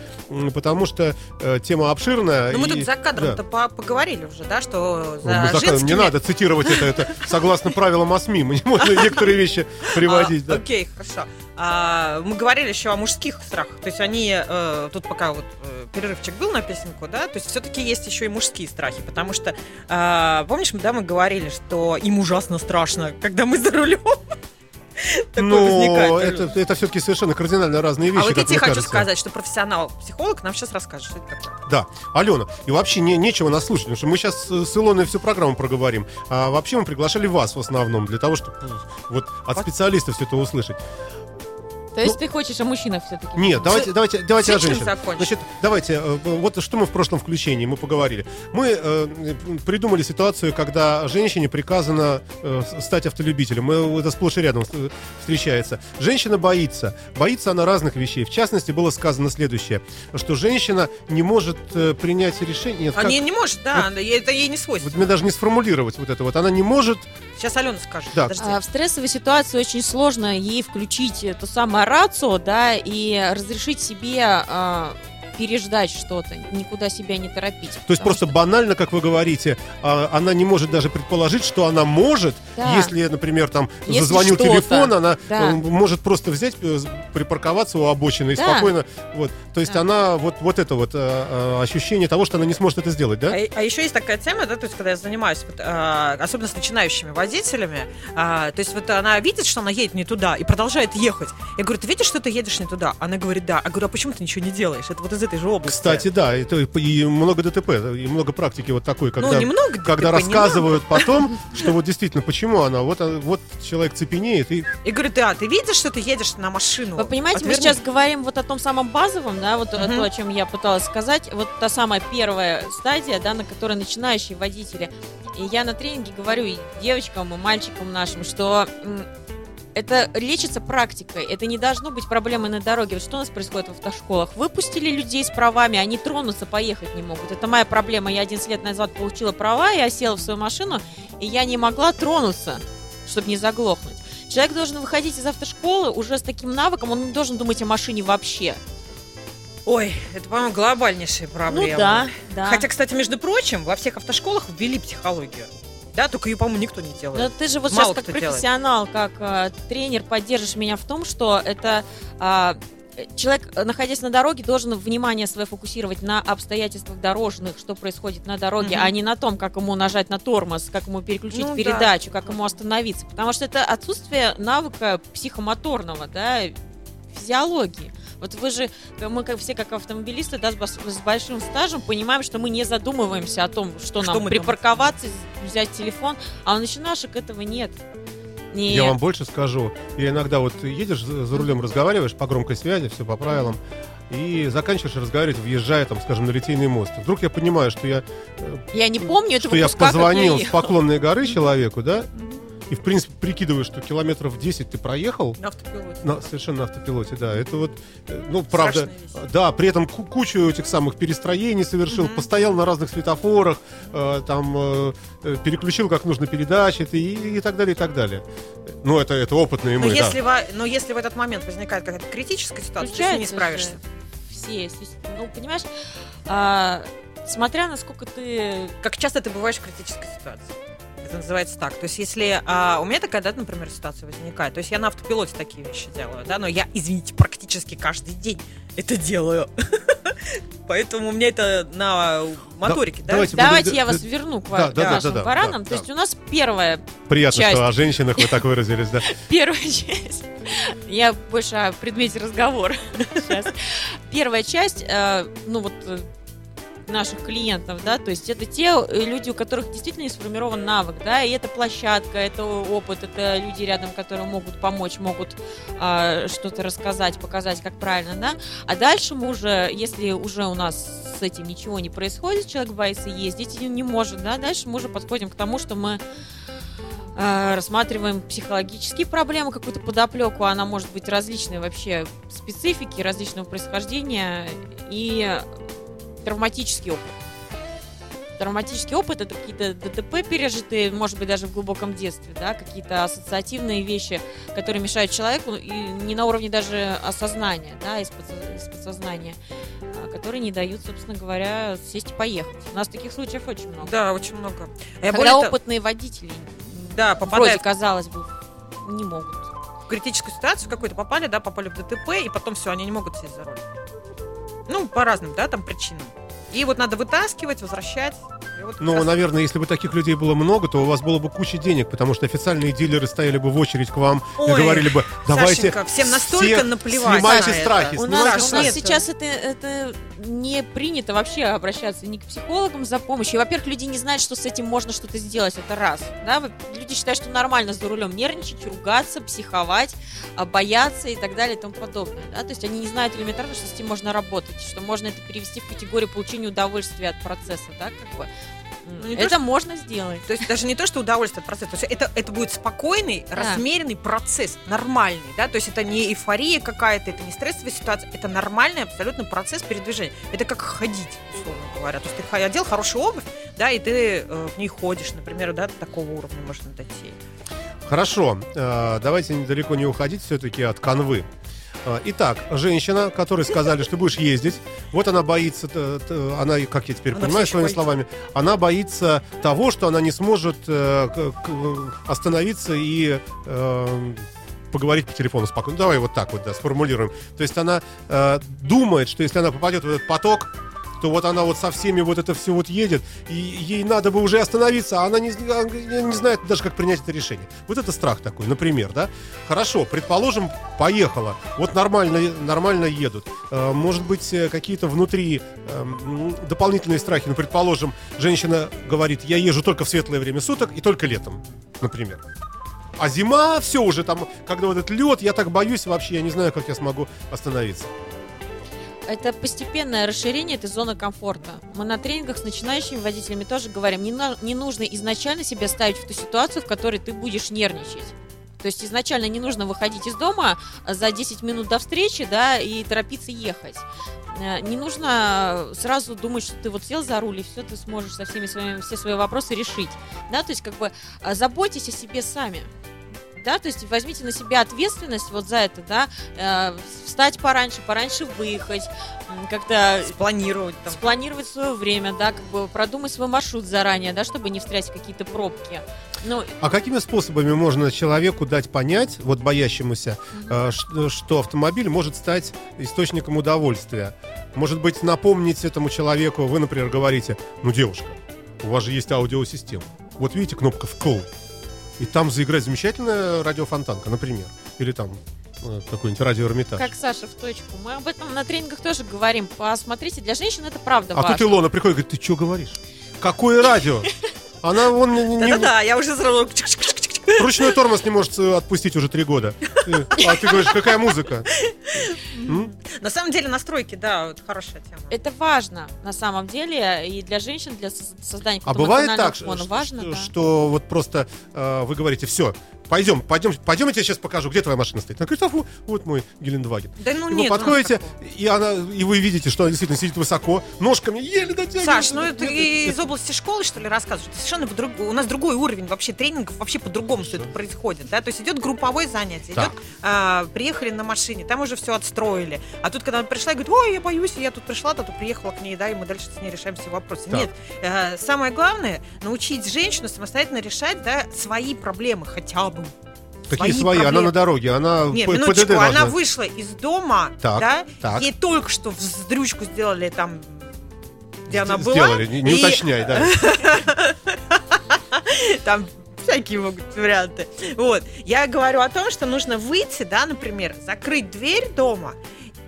потому что э, тема обширная. Ну, мы тут за кадром-то да. по- поговорили уже, да, что Ну, за мы за женскими... Не надо цитировать это, это согласно правилам ОСМИ. Мы не можем некоторые вещи приводить. А, да. Окей, хорошо. А, мы говорили еще о мужских страхах. То есть они э, тут пока вот э, перерывчик был на песенку, да, то есть все-таки есть еще и мужские страхи, потому что а, помнишь, да, мы говорили, что им ужасно страшно, когда мы за рулем. Но это, это все-таки совершенно кардинально разные вещи. А вот я тебе хочу кажется. сказать, что профессионал-психолог нам сейчас расскажет, что это такое. Да, Алена, и вообще не, нечего нас слушать, потому что мы сейчас с Илоной всю программу проговорим. А вообще мы приглашали вас в основном для того, чтобы вот от специалистов все это услышать. То есть ты хочешь о мужчинах все-таки? Нет, давайте, давайте, давайте о женщинах. закончим. Значит, давайте, э, вот что мы в прошлом включении мы поговорили. Мы э, придумали ситуацию, когда женщине приказано э, стать автолюбителем. Мы, это сплошь и рядом э, встречается. Женщина боится. Боится она разных вещей. В частности, было сказано следующее, что женщина не может э, принять решение. Нет, А как- не, может, да, она- это ей не свойственно. Вот мне даже не сформулировать вот это вот. Она не может. Сейчас Алена скажет. Да. Подожди. А, в стрессовой ситуации очень сложно ей включить то самое рацио, да, и разрешить себе а, переждать что-то, никуда себя не торопить. То есть просто что- банально, как вы говорите, а, она не может даже предположить, что она может, Да. если, например, там Если зазвонил телефон, она Да. э, может просто взять, э, припарковаться у обочины и Да. спокойно. Вот. То есть Да. она вот, вот это вот э, ощущение того, что она не сможет это сделать, да? А, а еще есть такая тема, да, то есть, когда я занимаюсь, вот, а, особенно с начинающими водителями, а, то есть вот она видит, что она едет не туда и продолжает ехать. Я говорю, ты видишь, что ты едешь не туда? Она говорит, да. Я говорю, а почему ты ничего не делаешь? Это вот из этой же области. Кстати, да, это и много ДТП, и много практики вот такой, когда, ну, немного ДТП, когда немного. рассказывают потом, что вот действительно, почему она, вот, а, вот человек цепенеет, и Я говорю, да, ты видишь, что ты едешь на машину? Вы понимаете, мы Отверни. сейчас говорим вот о том самом базовом, да, вот Мгм. то, о чем я пыталась сказать, вот та самая первая стадия, да, на которой начинающие водители. И я на тренинге говорю и девочкам, и мальчикам нашим, что это лечится практикой. Это не должно быть проблемой на дороге. Вот что у нас происходит в автошколах? Выпустили людей с правами, они тронуться, поехать не могут. Это моя проблема. Я 11 лет назад получила права, я села в свою машину, и я не могла тронуться, чтобы не заглохнуть. Человек должен выходить из автошколы уже с таким навыком, он не должен думать о машине вообще. Ой, это, по-моему, глобальнейшая проблема. Ну да, да. Хотя, кстати, между прочим, во всех автошколах ввели психологию. Да, только ее, по-моему, никто не Но делает. ты же вот Мало сейчас как кто делает. профессионал, как э, тренер поддержишь меня в том, что это э, человек, находясь на дороге, должен внимание свое фокусировать на обстоятельствах дорожных, что происходит на дороге, Мгм. а не на том, как ему нажать на тормоз, как ему переключить Ну да. передачу, как ему остановиться. Потому что это отсутствие навыка психомоторного, да, физиологии. Вот вы же, э, мы как все как автомобилисты, да, с, большим стажем понимаем, что мы не задумываемся о том, что, Что нам припарковаться, взять телефон, а у начинашек этого нет. Не- Я вам больше скажу. Я иногда вот едешь за рулем, разговариваешь по громкой связи, все по правилам, и заканчиваешь разговаривать, въезжая, там, скажем, на Литейный мост. Вдруг я понимаю, что я, э, Я не помню этого что я позвонил с поклонной горы человеку, да, и, в принципе, прикидываю, что километров 10 ты проехал, На автопилоте. на, совершенно на автопилоте, да. Это вот, э, ну, правда, да, при этом ку- кучу этих самых перестроений совершил, Мгм. постоял на разных светофорах, э, там э, э, переключил как нужно передачи и, и так далее, и так далее. Ну, это, это опытные Но мы, да. во- но если в этот момент возникает какая-то критическая ситуация, ты с ней не Включается справишься. Все, ну, понимаешь, а, смотря насколько ты... Как часто ты бываешь в критической ситуации? Это называется так. То есть, если а, у меня такая, да, например, ситуация возникает, то есть я на автопилоте такие вещи делаю, да, но я, извините, практически каждый день это делаю. Поэтому у меня это на моторике, да? давайте я вас верну к, да, ва- да, баранам. То есть у нас первая, Приятно, часть. что о женщинах вы так выразились, да. первая часть. Я больше о предмете разговора сейчас. Первая часть, э, ну вот э, наших клиентов, да, то есть это те э, люди, у которых действительно не сформирован навык, да, и это площадка, это опыт, это люди рядом, которые могут помочь, могут а, что-то рассказать, показать, как правильно, да, а дальше мы уже, если уже у нас с этим ничего не происходит, человек боится ездить и не может, да, дальше мы уже подходим к тому, что мы э, рассматриваем психологические проблемы, какую-то подоплеку, она может быть различной вообще специфики, различного происхождения и травматический опыт. Травматический опыт это какие-то ДТП пережитые, может быть, даже в глубоком детстве, да, какие-то ассоциативные вещи, которые мешают человеку, и не на уровне даже осознания, да, из, из подсознания, а, которые не дают, собственно говоря, сесть и поехать. У нас таких случаев очень много. Да, очень много. А я Когда более того- опытные водители, да, вроде, попадают казалось бы, не могут. в критическую ситуацию какую-то попали, да, попали в ДТП, и потом все, они не могут сесть за руль. Ну, по разным, да, там причинам. И вот надо вытаскивать, возвращать. И как Ну, наверное, если бы таких людей было много, то у вас было бы куча денег, потому что официальные дилеры стояли бы в очередь к вам и Ой, говорили бы, давайте Сашенька, всем настолько все наплевать снимайте на это. страхи, У снимайте нас, у страшно. нас сейчас это, это не принято вообще обращаться ни к психологам за помощью. Во-первых, люди не знают, что с этим можно что-то сделать. Это раз. Да? Люди считают, что нормально за рулем нервничать, ругаться, психовать, а, бояться и так далее и тому подобное. Да? То есть они не знают элементарно, что с этим можно работать, что можно это перевести в категорию получения удовольствия от процесса. Да? Как бы. Ну, не то, это что- можно сделать. То есть даже не то, что удовольствие от процесса, то есть это, это будет спокойный, размеренный процесс, нормальный, да, то есть это не эйфория какая-то, это не стрессовая ситуация, это нормальный абсолютно процесс передвижения. Это как ходить, условно говоря. То есть ты одел хорошую обувь, да, и ты э, в ней ходишь, например, да, до такого уровня можно дойти. Хорошо, э, давайте далеко не уходить все-таки от канвы. Э, Итак, женщина, которой сказали, что будешь ездить, вот она боится, она, как я теперь Она понимаю своими ещё словами, она боится того, что она не сможет э, остановиться и э, поговорить по телефону спокойно. Ну, Давай вот так вот, да, сформулируем. То есть она э, думает, что если она попадет в этот поток, то вот она вот со всеми вот это все вот едет, и ей надо бы уже остановиться, а она не, она не знает даже, как принять это решение. Вот это страх такой, например, да? Хорошо, предположим, поехала, вот нормально, нормально едут. Э, Может быть, э, какие-то внутри э, м, дополнительные страхи. Ну, предположим, женщина говорит, я езжу только в светлое время суток и только летом, например. А зима, все уже там, когда вот этот лед, я так боюсь вообще, я не знаю, как я смогу остановиться. Это постепенное расширение этой зоны комфорта. Мы на тренингах с начинающими водителями тоже говорим, не, на- не нужно изначально себя ставить в ту ситуацию, в которой ты будешь нервничать. То есть изначально не нужно выходить из дома за 10 минут до встречи, да, и торопиться ехать. Э, Не нужно сразу думать, что ты вот сел за руль, и все, ты сможешь со всеми своими, все свои вопросы решить. Да, то есть как бы э, заботьтесь о себе сами. Да, то есть возьмите на себя ответственность вот за это, да, э, встать пораньше, пораньше выехать, как-то Спланировать там. спланировать свое время, да, как бы продумать свой маршрут заранее, да, чтобы не встрять в какие-то пробки. Ну, А какими способами можно человеку дать понять, вот боящемуся, э, ш- что автомобиль может стать источником удовольствия? Может быть, напомнить этому человеку, вы, например, говорите, ну, девушка, у вас же есть аудиосистема. Вот видите, кнопка «вкл», и там заиграет замечательная радиофонтанка, например. Или там э, какой-нибудь радио Эрмитаж. как Саша в точку. Мы об этом на тренингах тоже говорим. Посмотрите, для женщин это правда А важно. тут Илона приходит и говорит, ты что говоришь? Какое радио? Она вон не- не- Да-да-да, я уже сразу... ручной тормоз не может э, отпустить уже три года. Э, А ты говоришь, какая музыка? На самом деле настройки, да, вот хорошая тема. Это важно на самом деле и для женщин, для со- создания А бывает так, фона что, важно, что- да. что вот просто э, вы говорите, все, пойдем, пойдем, пойдем, я тебе сейчас покажу, где твоя машина стоит. Она говорит, «А, вот, вот мой Гелендваген. Да ну И нет. вы у нас подходите, и она, и вы видите, что она действительно сидит высоко, ножками еле дотягивает. Саш, ну это из нет, области школы, что ли, рассказываешь? Это совершенно друг- у нас другой уровень вообще тренингов, вообще по-другому все это происходит, да? То есть идет групповое занятие, Так. идет, а, приехали на машине, там уже все отстроили. А тут, когда она пришла и говорит, ой, я боюсь, я тут пришла, то приехала к ней, да, и мы дальше с ней решаем все вопросы. Так. Нет, э, самое главное, научить женщину самостоятельно решать, да, свои проблемы хотя бы. Какие свои свои? Она на дороге, она Нет, П- минуточку, ПДД она вышла из дома, Так, да, так. ей только что вздрючку сделали там, где она С- была. Сделали, не, не и уточняй, да. Там всякие могут варианты. Вот. Я говорю о том, что нужно выйти, да, например, закрыть дверь дома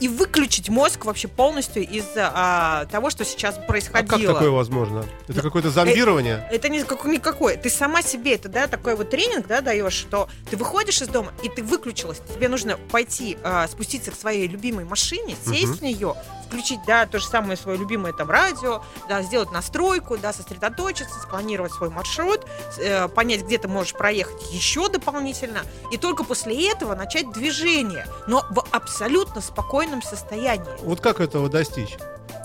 и выключить мозг вообще полностью из а, того, что сейчас А происходило. как такое возможно? Это какое-то зомбирование? Это не как- никакое. Ты сама себе это, да, такой вот тренинг, да, даешь, что ты выходишь из дома, и ты выключилась. Тебе нужно пойти, а, спуститься к своей любимой машине, сесть Мгм. в нее, включить, да, то же самое свое любимое там радио, да, сделать настройку, да, сосредоточиться, спланировать свой маршрут, э, понять, где ты можешь проехать еще дополнительно, и только после этого начать движение, но в абсолютно спокойном состоянии. Вот как этого достичь?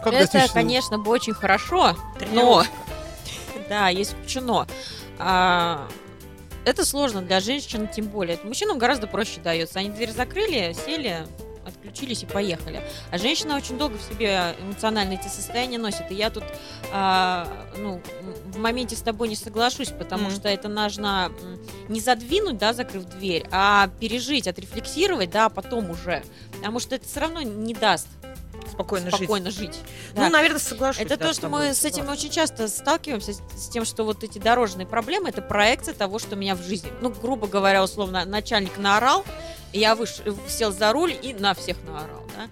Как это, достичь? конечно, бы очень хорошо, но... Да, есть куча но. А, это сложно для женщин, тем более. Мужчинам гораздо проще дается. Они дверь закрыли, сели, отключились и поехали. А женщина очень долго в себе эмоционально эти состояния носит. И я тут а, ну, в моменте с тобой не соглашусь, потому Мгм. что это нужно не задвинуть, да, закрыв дверь, а пережить, отрефлексировать, да, потом уже. Потому что это все равно не даст Спокойно, жить. спокойно жить. Ну, Да. наверное, соглашусь. Это да, то, что мы с этим очень часто сталкиваемся, с, тем, что вот эти дорожные проблемы это проекция того, что меня в жизни. Ну, грубо говоря, условно, начальник наорал, я выш... сел за руль и на всех наорал, да.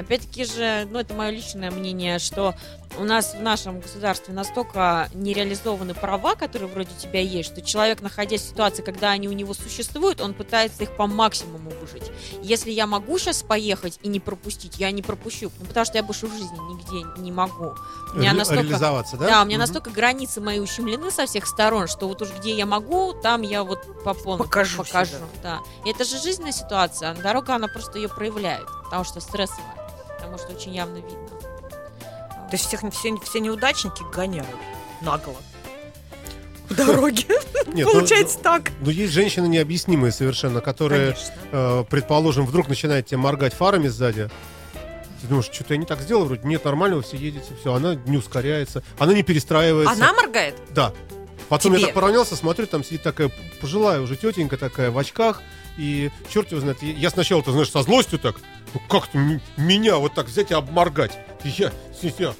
Опять-таки же, ну, это мое личное мнение, что у нас в нашем государстве настолько нереализованы права, которые вроде у тебя есть, что человек, находясь в ситуации, когда они у него существуют, он пытается их по максимуму выжить. Если я могу сейчас поехать и не пропустить, я не пропущу, ну, потому что я больше в жизни нигде не могу. У меня Ре- настолько... Реализоваться, да? Да, у меня Мгм. настолько границы мои ущемлены со всех сторон, что вот уж где я могу, там я вот по полной Покажу покажу. себя. Да. И это же жизненная ситуация. а Дорога, она просто ее проявляет, потому что стрессовая, потому что очень явно видно. То есть всех, все, все неудачники гоняют нагло. По дороге. Нет, ну, Получается ну, так. Но есть женщины необъяснимые совершенно, которые, э, предположим, вдруг начинает тебе моргать фарами сзади. Ты думаешь, что-то я не так сделал, вроде нет, нормально, вы все едете, все, она не ускоряется, она не перестраивается. Она моргает? Да. Потом я Тебе? так поравнялся, смотрю, там сидит такая пожилая уже тетенька такая в очках, и черт его знает, я сначала, ты знаешь, со злостью так, ну как-то м- меня вот так взять и обморгать. Я, я,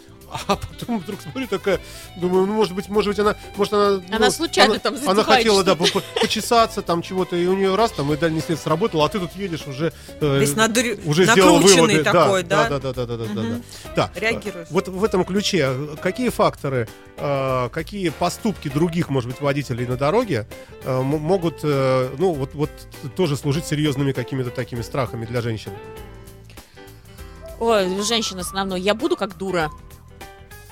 а потом вдруг смотрю такая, думаю, ну может быть, может быть она, может она, Она ну, случайно она- там она хотела, да, по- по- почесаться там чего-то, и у нее раз там и дальний след сработал, а ты тут едешь уже, э, надрю- уже сделал выводы, такой, да? да, да, да, да, да, да, Мгм. да. Да. Реагируешь. Вот в этом ключе какие факторы, э, какие поступки других, может быть, водителей на дороге э, могут, э, ну, вот, вот тоже служить серьезными какими-то такими страхами для женщин? Ой, женщина основной. Я буду как дура.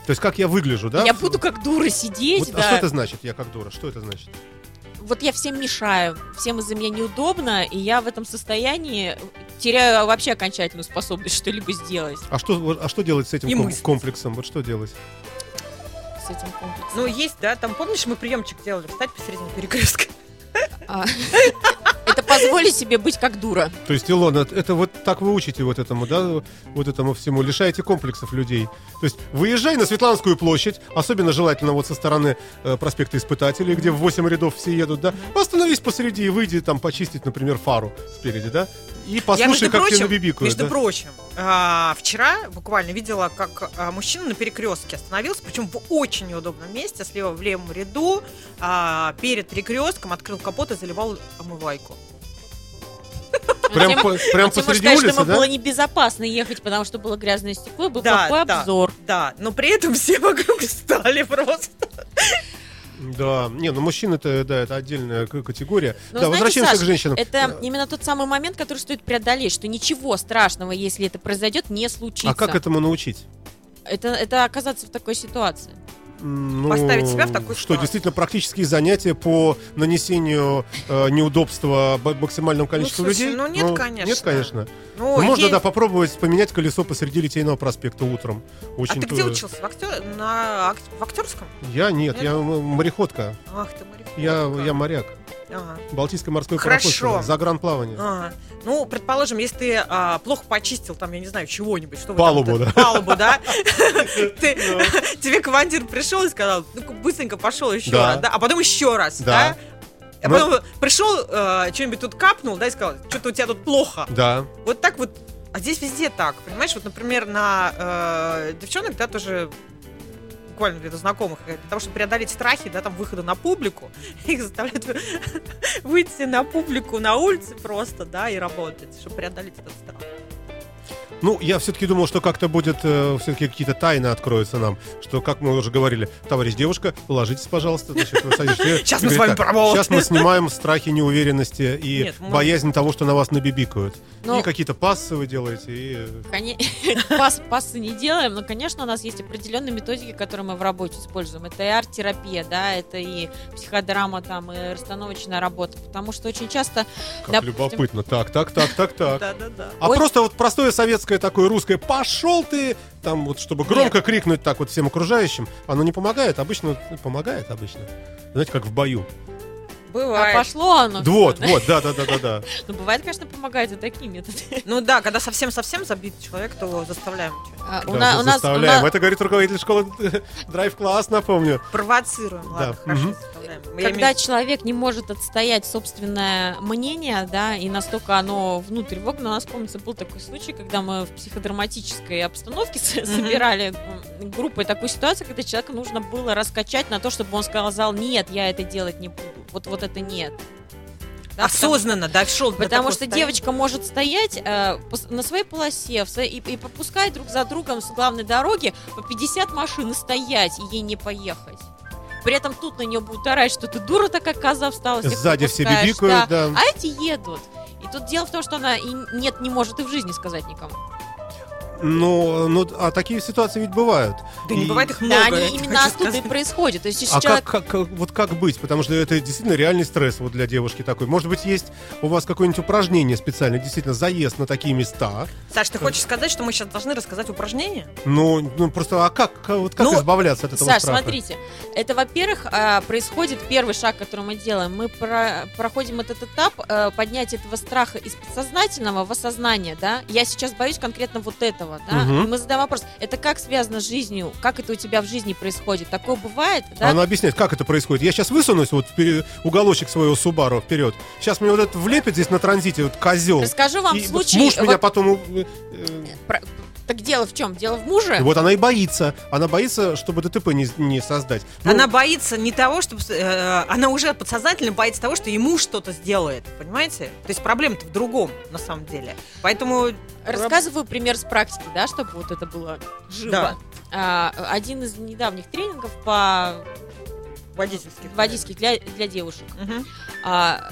То есть как я выгляжу, да? Я буду как дура сидеть, Вот, А да. что это значит, я как дура? Что это значит? вот я всем мешаю, всем из-за меня неудобно, и я в этом состоянии теряю вообще окончательную способность что-либо сделать А что, а что делать с этим ком- комплексом? Вот что делать? с этим комплексом. Ну, есть, да, там, помнишь, мы приемчик делали, встать посередине перекрестка. А, Это позволить себе быть как дура. То есть, Илона, это вот так вы учите вот этому, да, вот этому всему, лишаете комплексов людей. То есть, выезжай на Светланскую площадь, особенно желательно вот со стороны э, проспекта Испытателей, где в 8 рядов все едут, да, остановись посреди и выйди там почистить, например, фару спереди, да, и Я, послушай, между как тебе прочим, набибикают, между да. прочим, а, вчера буквально видела, как а, мужчина на перекрестке остановился, причем в очень неудобном месте, слева в левом ряду, а, перед перекрестком открыл капот и заливал омывайку. Прям, Тем- по- прям Тем посреди сказать, улицы, что ему да? было небезопасно ехать, потому что было грязное стекло, и был Да, плохой да. обзор. Да, но при этом все вокруг встали просто. Да, не, ну мужчины-то, да, это отдельная категория. Но да, знаете, возвращаемся Саш, к женщинам. Это именно тот самый момент, который стоит преодолеть, что ничего страшного, если это произойдет, не случится. А как этому научить? Это, это оказаться в такой ситуации. Ну, Поставить себя в такую Что, ситуацию. действительно, практические занятия по нанесению э, неудобства максимальному количеству слушай, людей? ну, нет, конечно. Нет, конечно. Ну, Ну, можно, есть- да, попробовать поменять колесо посреди Литейного проспекта утром. А Очень ты где учился? В, актер... на... в актерском? Я нет, Нет? я мореходка. Ах ты мореходка. Я, я моряк. Ага. Балтийское морское Хорошо. пароходство. Загранплавание. Ага. Ну, предположим, если ты а, плохо почистил, там, я не знаю, чего-нибудь, что Палубу, да. Палубу, да? Тебе командир пришел и сказал, ну быстренько пошел еще раз, да, а потом еще раз, Да. А потом пришел, что-нибудь тут капнул, да, и сказал, что-то у тебя тут плохо. Да. Вот так вот. А здесь везде так, понимаешь? Вот, например, на э, девчонок, да, тоже буквально где-то знакомых, э, для того, чтобы преодолеть страхи, да, там, выхода на публику, их заставляют вы- выйти на публику на улице просто, да, и работать, чтобы преодолеть этот страх. Ну, я все-таки думал, что как-то будет, все-таки какие-то тайны откроются нам. Что, как мы уже говорили, товарищ девушка, ложитесь, пожалуйста. Значит. Щас мы с вами «Так, поработаем». Сейчас мы снимаем страхи неуверенности и Нет, мы- боязнь того, что на вас набибикают. Ну- И какие-то пассы вы делаете. И... Коне- Пас, пассы не делаем, но, конечно, у нас есть определенные методики, которые мы в работе используем. Это и арт-терапия, да, это и психодрама, там, и расстановочная работа. Потому что очень часто... Как допустим, любопытно. Так, так, так, так, так. Да-да-да. А Ой. просто вот простое советское такое русское «пошел ты!» Там вот, чтобы громко крикнуть так вот всем окружающим, оно не помогает. Обычно помогает обычно. Знаете, как в бою. А Бывает. пошло оно. Вот, да. вот, да, да, да, да, да. Ну, бывает, конечно, помогает и такие методы. Ну да, когда совсем-совсем забит человек, то заставляем. А, у Да, на- у нас- у нас- Это говорит руководитель школы Драйв-класс, напомню. Провоцируем, ладно, Да, хорошо, мгм. Я Когда имею- человек не может отстоять собственное мнение, да, и настолько оно внутрь вогнано, у нас, помнится, был такой случай, когда мы в психодраматической обстановке Мгм. собирали группой такую ситуацию, когда человеку нужно было раскачать на то, чтобы он сказал, нет, я это делать не буду, вот, вот это нет. Да, потому- Осознанно дошел до Потому такого что состояния. девочка может стоять э, на своей полосе в и, и попускать друг за другом с главной дороги по 50 машин и стоять, и ей не поехать. При этом тут на нее будут орать, что ты дура такая коза встала. Сзади все бибикают, да. А эти едут. И тут дело в том, что она и нет, не может и в жизни сказать никому. Ну, ну, а такие ситуации ведь бывают. Да не И- бывает их Да, много. они я именно оттуда и происходят. То есть А человек... как, как- вот как быть? Потому что это действительно реальный стресс вот для девушки такой. Может быть, есть у вас какое-нибудь упражнение специальное, действительно, заезд на такие места. Саш, ты хочешь сказать, что мы сейчас должны рассказать упражнение? Ну, ну просто, а как, как- вот как Ну, избавляться от этого Саш, страха? смотрите, это, во-первых, а, происходит первый шаг, который мы делаем. Мы про- проходим этот этап э, поднятия этого страха из подсознательного в осознание, да. Я сейчас боюсь конкретно вот этого, да. Мгм. И мы задаем вопрос, это как связано с жизнью, как это у тебя в жизни происходит? Такое бывает, да? Она объясняет, как это происходит. Я сейчас высунусь вот вперед- уголочек своего Субару вперед. Сейчас мне вот это влепит здесь на транзите, вот козел. Расскажу вам И случай. муж меня вот потом... э, про- Так дело в чем? Дело в муже. Вот она и боится. Она боится, чтобы ДТП не, не создать. Ну, Она боится не того, чтобы... э, она уже подсознательно боится того, что ему что-то сделает. Понимаете? То есть проблема-то в другом, на самом деле. Поэтому... Рассказываю пример с практики, да, чтобы вот это было живо. Да. А, один из недавних тренингов по Водительских. водительских для, для девушек. Мгм. А,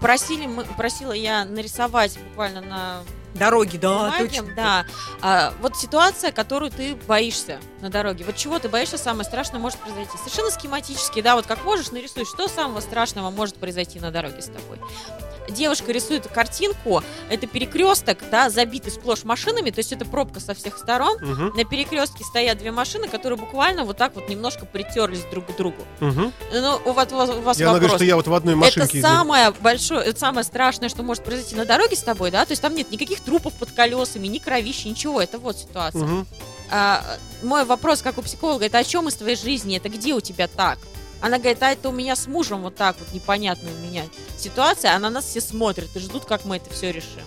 просили мы, просила я нарисовать буквально на Дороги, да, Понимаете? точно. Да. А, вот ситуация, которую ты боишься на дороге. Вот чего ты боишься, самое страшное может произойти. Совершенно схематически, да, вот как можешь, нарисуй, что самого страшного может произойти на дороге с тобой. Девушка рисует картинку, это перекресток, да, забитый сплошь машинами, то есть это пробка со всех сторон. Мгм, На перекрестке стоят две машины, которые буквально вот так вот немножко притерлись друг к другу. мгм. Ну, у вас, у вас- у говорит, вопрос. что я вот в одной машинке... Это самое большое, это самое страшное, что может произойти на дороге с тобой, да? То есть там нет никаких трупов под колесами, ни кровища, ничего. Это вот ситуация. Мгм. А, мой вопрос, как у психолога, это о чем из твоей жизни? Это где у тебя так? Она говорит, а это у меня с мужем вот так вот непонятно у меня ситуация, а на нас все смотрят и ждут, как мы это все решим.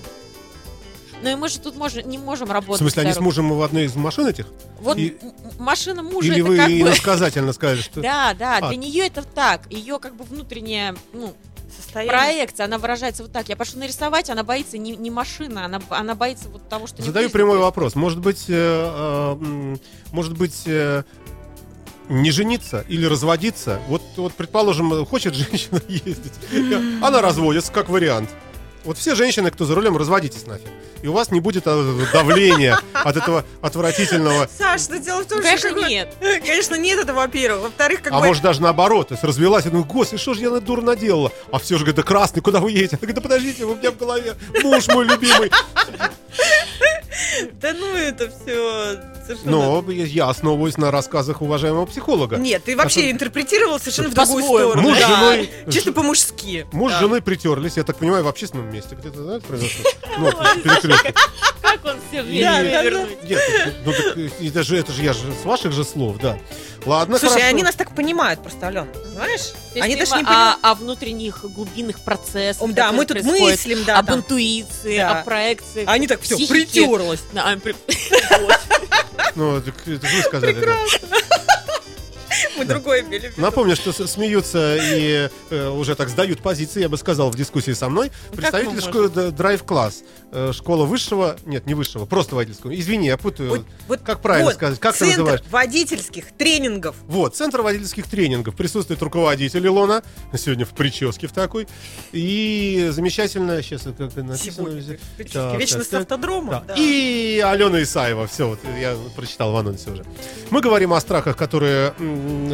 Ну и мы же тут можем, не можем В работать. смысле, они с мужем в одной из машин этих? Вот и- машина мужа Или это вы как бы... иносказательно сказали, что... Да, да, А. для нее это так. Ее как бы внутренняя, ну, Состояние. проекция, она выражается вот так. Я пошла нарисовать, она боится не, не машина, она, она боится вот того, что... не Задаю прямой вопрос. Может быть, э, э, может быть, э, не жениться или разводиться? Вот, вот, предположим, хочет женщина ездить, она разводится, как вариант. Вот все женщины, кто за рулем, разводитесь нафиг. И у вас не будет э, давления от этого отвратительного. Саш, что дело в том, Конечно, что... нет. Конечно, нет, это во-первых. Во-вторых, как А бы... может даже наоборот, то есть развелась, и думаю, господи, что же я на дур наделала? А все же говорит, да красный, куда вы едете? Она говорит, да подождите, у меня в голове муж мой любимый. Да ну это все совершенно... Но я основываюсь на рассказах уважаемого психолога. Нет, ты вообще А интерпретировал совершенно в другую сторону. Муж с Да. женой- Чисто по-мужски. Муж Да. с женой притерлись, я так понимаю, в общественном месте. Где-то, да, произошло? Ну, перекрестке. Как он все И- вернуть? Нет, ну так э, это же, я же с ваших же слов, да. Ладно, Слушай, они нас так понимают просто, Алена, понимаешь? Они даже не ма- понимают. о, внутренних глубинных процессах. Да, мы тут мыслим, да, об интуиции, о проекции. Они так все притерлось. Ну, так это же вы сказали. да. Мы другое имели в виду. Напомню, что смеются и э, уже так сдают позиции, я бы сказал, в дискуссии со мной. Представители мы школы Драйв Класс. Э, Школа высшего, нет, не высшего, просто водительского. Извини, я путаю. Вот- вот- как правильно вот, сказать? Как ты Центр называешь? водительских тренингов. Вот, центр водительских тренингов. Присутствует руководитель Илона, сегодня в прическе в такой. И замечательно, сейчас как написано Сегодня. Так, Вечно так, с автодрома. Да. да. И Алена Исаева. Все, вот я прочитал в анонсе уже. Мы говорим о страхах, которые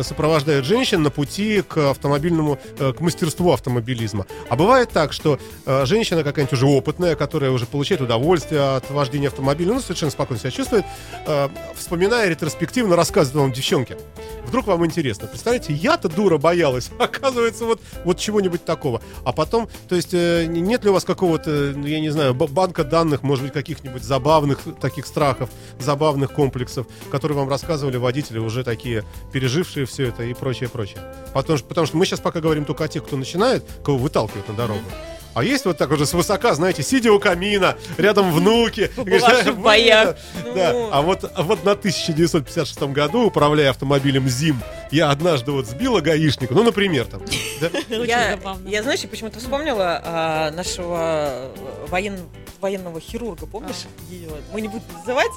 сопровождают женщин на пути к автомобильному, э, к мастерству автомобилизма. А бывает так, что э, женщина какая-нибудь уже опытная, которая уже получает удовольствие от вождения автомобиля, ну, совершенно спокойно себя чувствует, э, вспоминая ретроспективно, рассказывает вам девчонке. Вдруг вам интересно. Представляете, я-то дура боялась. Оказывается, вот, вот чего-нибудь такого. А потом, то есть, нет ли у вас какого-то, ну, я не знаю, банка данных, может быть, каких-нибудь забавных таких страхов, забавных комплексов, которые вам рассказывали водители, уже такие, пережившие все это и прочее, прочее. Потому что, потому что мы сейчас пока говорим только о тех, кто начинает, кого выталкивают на дорогу. А есть вот так уже свысока, знаете, сидя у камина, рядом внуки. В Вы, боях. Да, Ну. а вот, а вот на 1956 году, управляя автомобилем ЗИМ, я однажды вот сбила гаишника, ну, например, там. да. Я, я, знаешь, я почему-то вспомнила а, нашего воен- военного хирурга, помнишь? Ее? Мы не будем называть,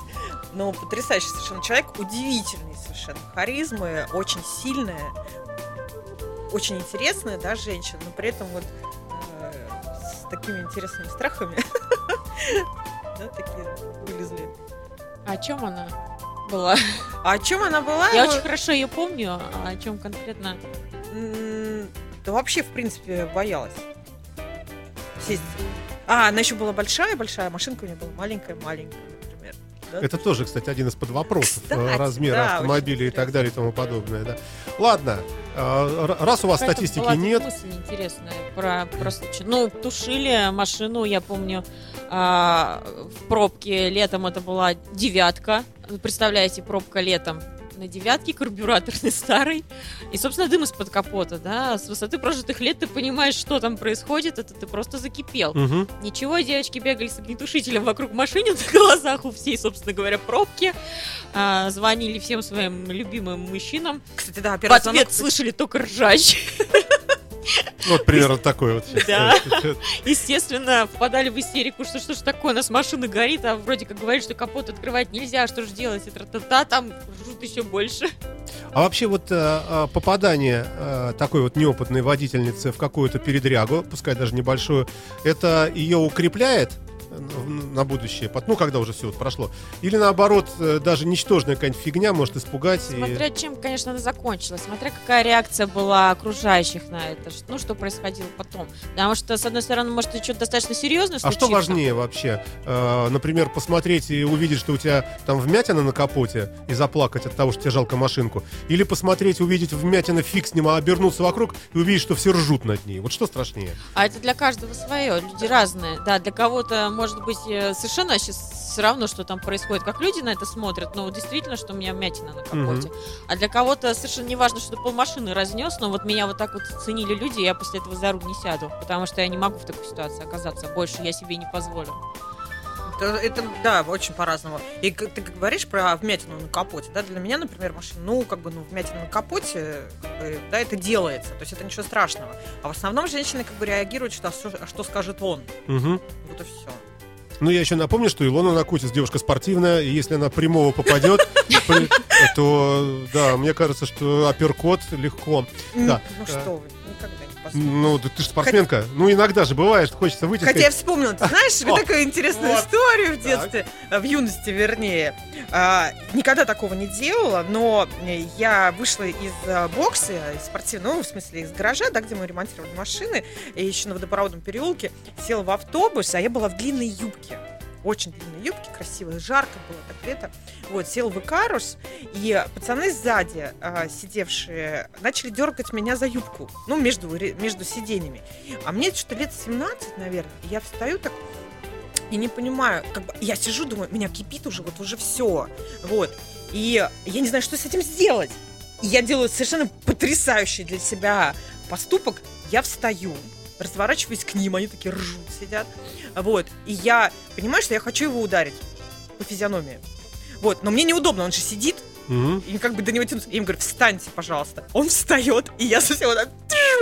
но потрясающий совершенно человек, удивительный совершенно харизмы, очень сильная, очень интересная, да, женщина, но при этом вот э, с такими интересными страхами, да, такие вылезли. А о чем она была? А о чем она была? Я Ну, очень хорошо ее помню, а о чем конкретно? Да вообще, в принципе, боялась. Сесть. А, она еще была большая, большая, машинка у нее была маленькая, маленькая, например. Да? Это тоже, кстати, один из подвопросов. Кстати, э, размера да, автомобиля и так далее и тому подобное. Да. Ладно, э, раз у вас Какая-то статистики была нет, мысль интересная про, про случай. Ну, тушили машину, я помню, а, в пробке летом это была девятка. Вы Представляете, пробка летом на девятке, карбюраторный старый. И, собственно, дым из-под капота, да. С высоты прожитых лет ты понимаешь, что там происходит, это ты просто закипел. Мгм. Ничего, девочки бегали с огнетушителем вокруг машины на глазах у всей, собственно говоря, пробки. А, звонили всем своим любимым мужчинам. Кстати, да, В ответ слышали только ржач. Вот примерно такой вот. Да. Естественно, впадали в истерику, что что ж такое, у нас машина горит, а вроде как говорит, что капот открывать нельзя, что же делать, и тра-та-та, там жрут еще больше. А вообще вот э, э, попадание э, такой вот неопытной водительницы в какую-то передрягу, пускай даже небольшую, это ее укрепляет на будущее, ну, когда уже все вот прошло. Или наоборот, э, даже ничтожная какая-нибудь фигня может испугать. и- Смотря чем, конечно, она закончилась, смотря какая реакция была окружающих на это, ну, что происходило потом. Потому что, с одной стороны, может, и что-то достаточно серьезное А что случится. важнее вообще? Э, например, посмотреть и увидеть, что у тебя там вмятина на капоте и заплакать от того, что тебе жалко машинку? Или посмотреть, увидеть вмятина, фиг с ним, а обернуться вокруг и увидеть, что все ржут над ней? Вот что страшнее? А это для каждого свое, люди разные. Да, для кого-то, может быть, э, совершенно сейчас все равно, что там происходит, как люди на это смотрят, но действительно, что у меня вмятина на капоте. А для кого-то совершенно не важно, что ты полмашины разнес, но вот меня вот так вот ценили люди, и я после этого за руль не сяду, потому что я не могу в такой ситуации оказаться, больше я себе не позволю. Это, это, да, очень по-разному. И ты говоришь про вмятину на капоте, да, для меня, например, машина, ну, как бы, ну, вмятина на капоте, как бы, да, это делается, то есть это ничего страшного. А в основном женщины, как бы, реагируют, что, а что, а скажет он, Мгм. вот и все. Ну, я еще напомню, что Илона Накутис девушка спортивная, и если она прямого попадет, то, да, мне кажется, что апперкот легко. Ну, что вы. Ну, да ты же спортсменка. Ну, иногда же бывает, хочется выйти Хотя я вспомнила, ты знаешь, О, такую интересную вот. историю в детстве, в юности, вернее. А, Никогда такого не делала, но я вышла из э, бокса, из спортивного, ну, в смысле, из гаража, да, где мы ремонтировали машины, и еще на водопроводном переулке, села в автобус, а я была в длинной юбке. Очень длинной юбке, красиво, жарко было, так лето. Вот, сел в Икарус, и пацаны сзади а, сидевшие начали дергать меня за юбку, ну, между, между сиденьями. А мне что-то лет 17, наверное, я встаю так, и не понимаю, как бы, я сижу, думаю, меня кипит уже, вот уже все, вот, и я не знаю, что с этим сделать. И я делаю совершенно потрясающий для себя поступок, я встаю, разворачиваюсь к ним, они такие ржут, сидят, вот, и я понимаю, что я хочу его ударить по физиономии, вот, но мне неудобно, он же сидит, «Мгм». и как бы до него тянуться. Я ему говорю, встаньте, пожалуйста. Он встает, и я совсем вот так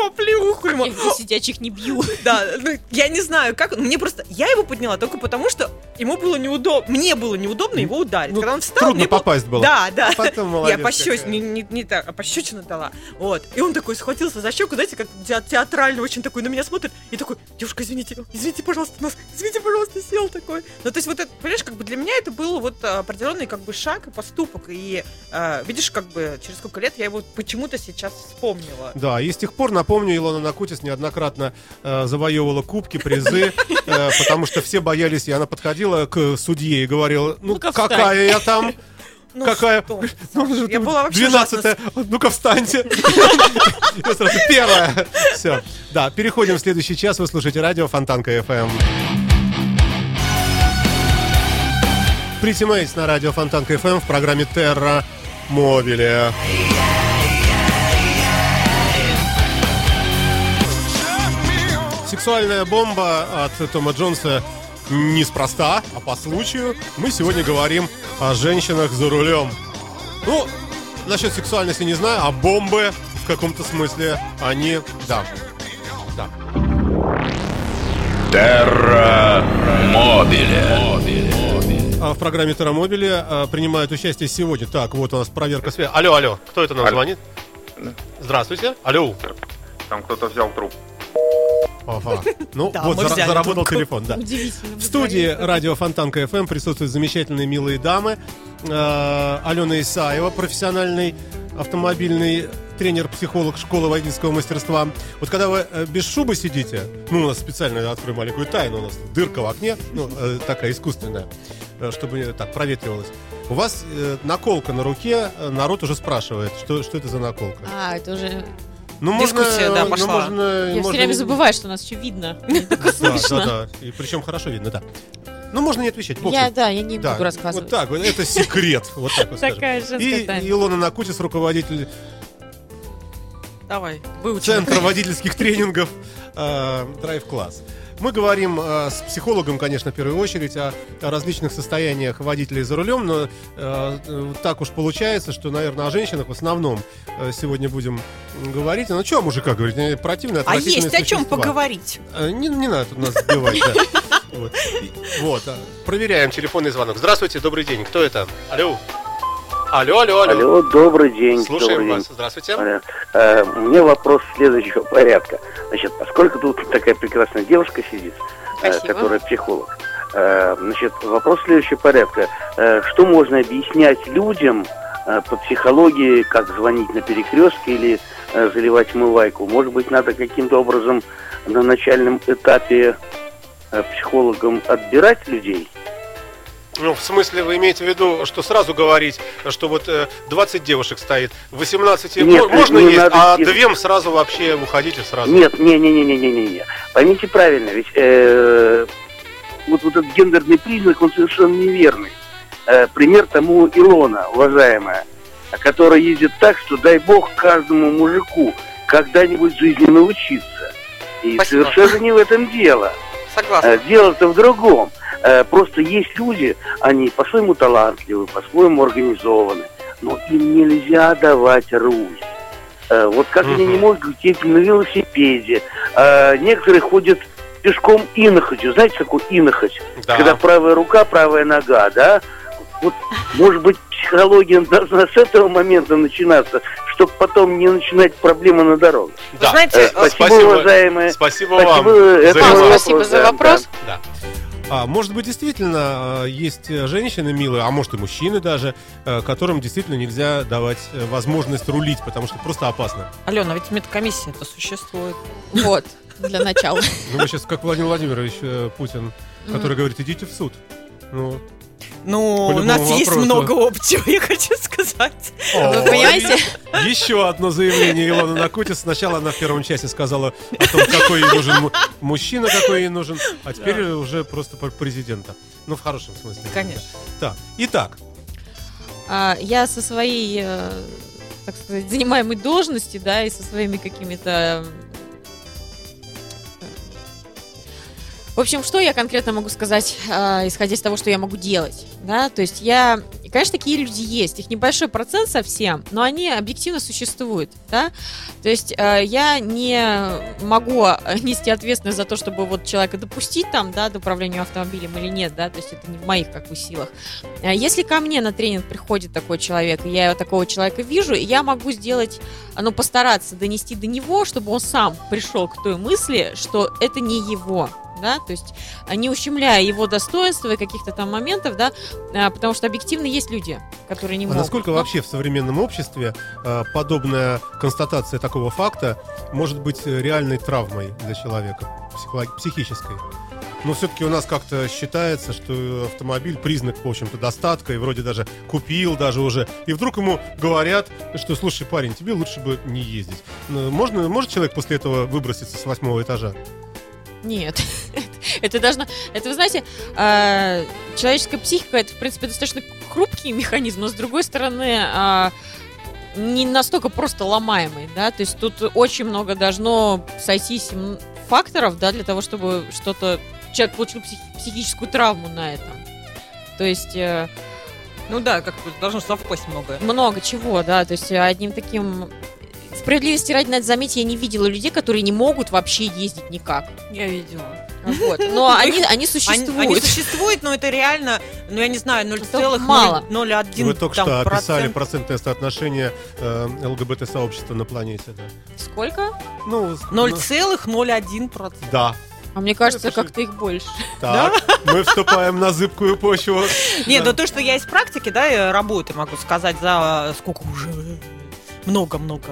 оплеуху ему. Я сидячих не бью. Да, ну, я не знаю, как. Мне просто. Я его подняла только потому, что ему было неудобно. Мне было неудобно его ударить. Ну, Когда он встал, трудно попасть было. Да, да. А потом молодец я пощечину, не, не, не так, а пощечину дала. Вот. И он такой схватился за щеку, знаете, как те- театрально очень такой на меня смотрит. И такой, девушка, извините, извините, пожалуйста, нас, извините, пожалуйста, сел такой. Ну, то есть вот это, понимаешь, как бы для меня это был вот а, определенный как бы шаг и поступок. И а, видишь, как бы через сколько лет я его почему-то сейчас вспомнила. Да, и с тех пор, напомню, Илона Накутис неоднократно э, завоевывала кубки, призы, э, потому что все боялись, и она подходила к судье и говорила, ну, какая я там? Ну, Какая? что? Ну, Я была вообще ужасно 12 Ну-ка, встаньте. Я сразу первая. Все. Да, переходим в следующий час. Вы слушаете радио Фонтанка FM. Mates на радио Фонтанка FM в программе Терра Мобиле. Сексуальная бомба от Тома Джонса неспроста, а по случаю. Мы сегодня говорим о женщинах за рулем. Ну, насчет сексуальности не знаю, а бомбы в каком-то смысле они, да, да. Терра Мобиле. А в программе Терамобили а, принимают участие сегодня. Так, вот у нас проверка связи. Алло, алло, кто это нам Алло. звонит? Здравствуйте. Алло. Там кто-то взял труп. Ага. Ну, Да, вот зара- заработал трубку. телефон, да. В студии радио Фонтанка FM присутствуют замечательные милые дамы. Э, Алена Исаева, профессиональный автомобильный тренер-психолог школы водительского мастерства. Вот когда вы э, без шубы сидите, ну, у нас специально я открою маленькую тайну, у нас дырка в окне, ну, э, такая искусственная, чтобы э, так проветривалось. У вас э, наколка на руке, э, народ уже спрашивает, что, что это за наколка. А, это уже... Ну, Дискуссия, да, ну, пошла. можно, Я можно- все время забываю, что нас еще видно. Да, да, да. И причем хорошо видно, да. Ну, можно не отвечать. бог Я, да, я не Да, буду рассказывать. Вот так вот, это секрет. Вот так вот. Такая женская И. Илона Накутис, руководитель Давай, выучим. Центра водительских тренингов э, Drive Class. Мы говорим э, с психологом, конечно, в первую очередь, о, о различных состояниях водителей за рулем, но э, э, так уж получается, что, наверное, о женщинах в основном э, сегодня будем говорить. Ну, что о мужиках говорить? Они Противные, А есть о чем существа. поговорить. Э, Не, не надо тут нас сбивать, да. Вот, а, проверяем телефонный звонок. Здравствуйте, добрый день. Кто это? Алло. Алло, алло, алло. Алло, добрый день. Слушаем добрый вас. день. Здравствуйте. Э, э, У меня вопрос следующего порядка. Значит, поскольку тут такая прекрасная девушка сидит, э, которая психолог, Э, Значит, вопрос следующего порядка. Э, Что можно объяснять людям э, по психологии, как звонить на перекрестке или э, заливать мывайку? Может быть, надо каким-то образом на начальном этапе э, психологам отбирать людей? Ну, в смысле, вы имеете в виду, что сразу говорить, что вот э, 20 девушек стоит, 18 Нет, мо- можно не есть, надо а двем сразу вообще уходите сразу. Нет, не, не, не, не, не, не, не. Поймите правильно, ведь э, вот, вот этот гендерный признак, он совершенно неверный. Э, пример тому Илона, уважаемая, которая ездит так, что дай бог каждому мужику когда-нибудь в жизни научиться. И Спасибо. совершенно не в этом дело. Согласна. Э, Дело-то в другом. Э, Просто есть люди, они по-своему талантливы, по-своему организованы, но им нельзя давать руль. Э, Вот как они не могут ездить на велосипеде. Э, Некоторые ходят пешком инохотью. Знаете, такой инохоть? Да. Когда правая рука, правая нога, да? Вот, может быть, психология должна с этого момента начинаться, чтобы потом не начинать проблемы на дороге. Да. знаете, Э, Спасибо, спасибо. уважаемые. Спасибо, Спасибо, вам. это Вам ремарк. спасибо за да, вопрос. Да. А, может быть, действительно, э, есть э, женщины милые, а может и мужчины даже, э, которым действительно нельзя давать возможность рулить, потому что просто опасно. Алена, ведь медкомиссия это существует. Вот, для начала. Ну, сейчас как Владимир Владимирович Путин, который говорит, идите в суд. Ну, Ну, у нас любому есть вопросу. много опций, я хочу сказать. Вы понимаете? Еще одно заявление Илоны Накутис. Сначала она в первом части сказала о том, какой ей нужен му- мужчина, какой ей нужен, а теперь уже просто про президента. Ну, в хорошем смысле. Конечно. Так, итак, А, я со своей, э, так сказать, занимаемой должности, да, и со своими какими-то... В общем, что я конкретно могу сказать, э, исходя из того, что я могу делать, да, то есть я, конечно, такие люди есть, их небольшой процент совсем, но они объективно существуют, да, то есть э, я не могу э, нести ответственность за то, чтобы вот человека допустить там, да, до управления автомобилем или нет, да, то есть это не в моих, как бы, силах. А Если ко мне на тренинг приходит такой человек, и я такого человека вижу, я могу сделать, а, ну, постараться донести до него, чтобы он сам пришел к той мысли, что это не его, да, то есть а, не ущемляя его достоинства и каких-то там моментов, да, а, потому что объективно есть люди, которые не а могут. насколько Ну, вообще в современном обществе э, подобная констатация такого факта может быть э, реальной травмой для человека, психической? Но все-таки у нас как-то считается, что автомобиль признак, в общем-то, достатка, и вроде даже купил даже уже. И вдруг ему говорят, что, слушай, парень, тебе лучше бы не ездить. Ну, Можно, может человек после этого выброситься с восьмого этажа? Нет, это должно, это вы знаете, а, человеческая психика это в принципе достаточно хрупкий механизм, но с другой стороны а, не настолько просто ломаемый, да, то есть тут очень много должно сойтись факторов, да, для того, чтобы что-то человек получил психи- психическую травму на этом. То есть э, Ну да, как должно совпасть многое. много чего, да, то есть одним таким Справедливости ради, надо заметить, я не видела людей, которые не могут вообще ездить никак. Я видела. Вот. Но они, они Они, существуют. они существуют, но это реально, ну я не знаю, мало. 0,01 Вы только там что описали процент. процентное соотношение э, ЛГБТ-сообщества на планете, да? Сколько? Ну, ск- 0,01 процент. ну, Да. А мне кажется, Это как-то их больше. Так, мы вступаем на зыбкую почву. Нет, ну то, что я из практики, да, и работы, могу сказать, за сколько уже много-много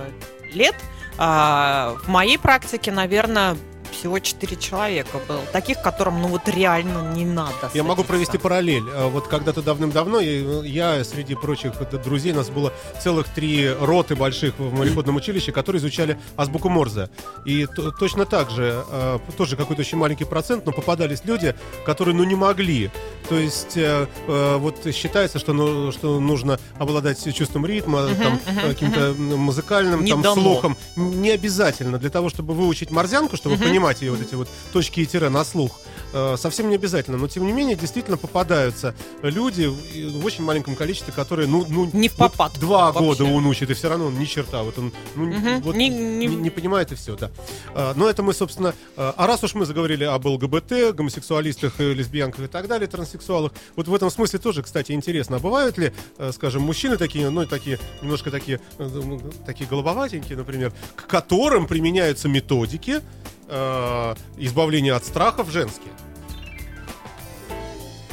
лет, а, в моей практике, наверное, всего 4 человека было. Таких, которым, ну вот реально не надо. с Я могу провести параллель. А Вот когда-то давным-давно я, я, среди прочих д- друзей, нас было целых три роты больших в мореходном училище, которые изучали азбуку Морзе. И точно так же, э, тоже какой-то очень маленький процент, но попадались люди, которые, ну, не могли. То есть э, э, вот считается, что, ну, что нужно обладать чувством ритма, Мгм, там, э, каким-то м, музыкальным Не там, дано. слухом. Не обязательно. Для того, чтобы выучить морзянку, чтобы Мгм. понимать ее вот эти вот точки и тире на слух, э, совсем не обязательно. Но, тем не менее, действительно попадаются люди в очень маленьком количестве, которые, ну, ну Не в вот попад два вообще. года он учит, и все равно он ни черта. Вот он ну, Мгм. вот Не- не, не- не понимает, и все, да. А, но это мы, собственно... а а раз уж мы заговорили об ЛГБТ, гомосексуалистах, э, лесбиянках и так далее, транссексуалах, вот в этом смысле тоже, кстати, интересно, а бывают ли, э, скажем, мужчины такие, ну, такие, немножко такие, э, такие голубоватенькие, например, к которым применяются методики э, избавления от страхов женские?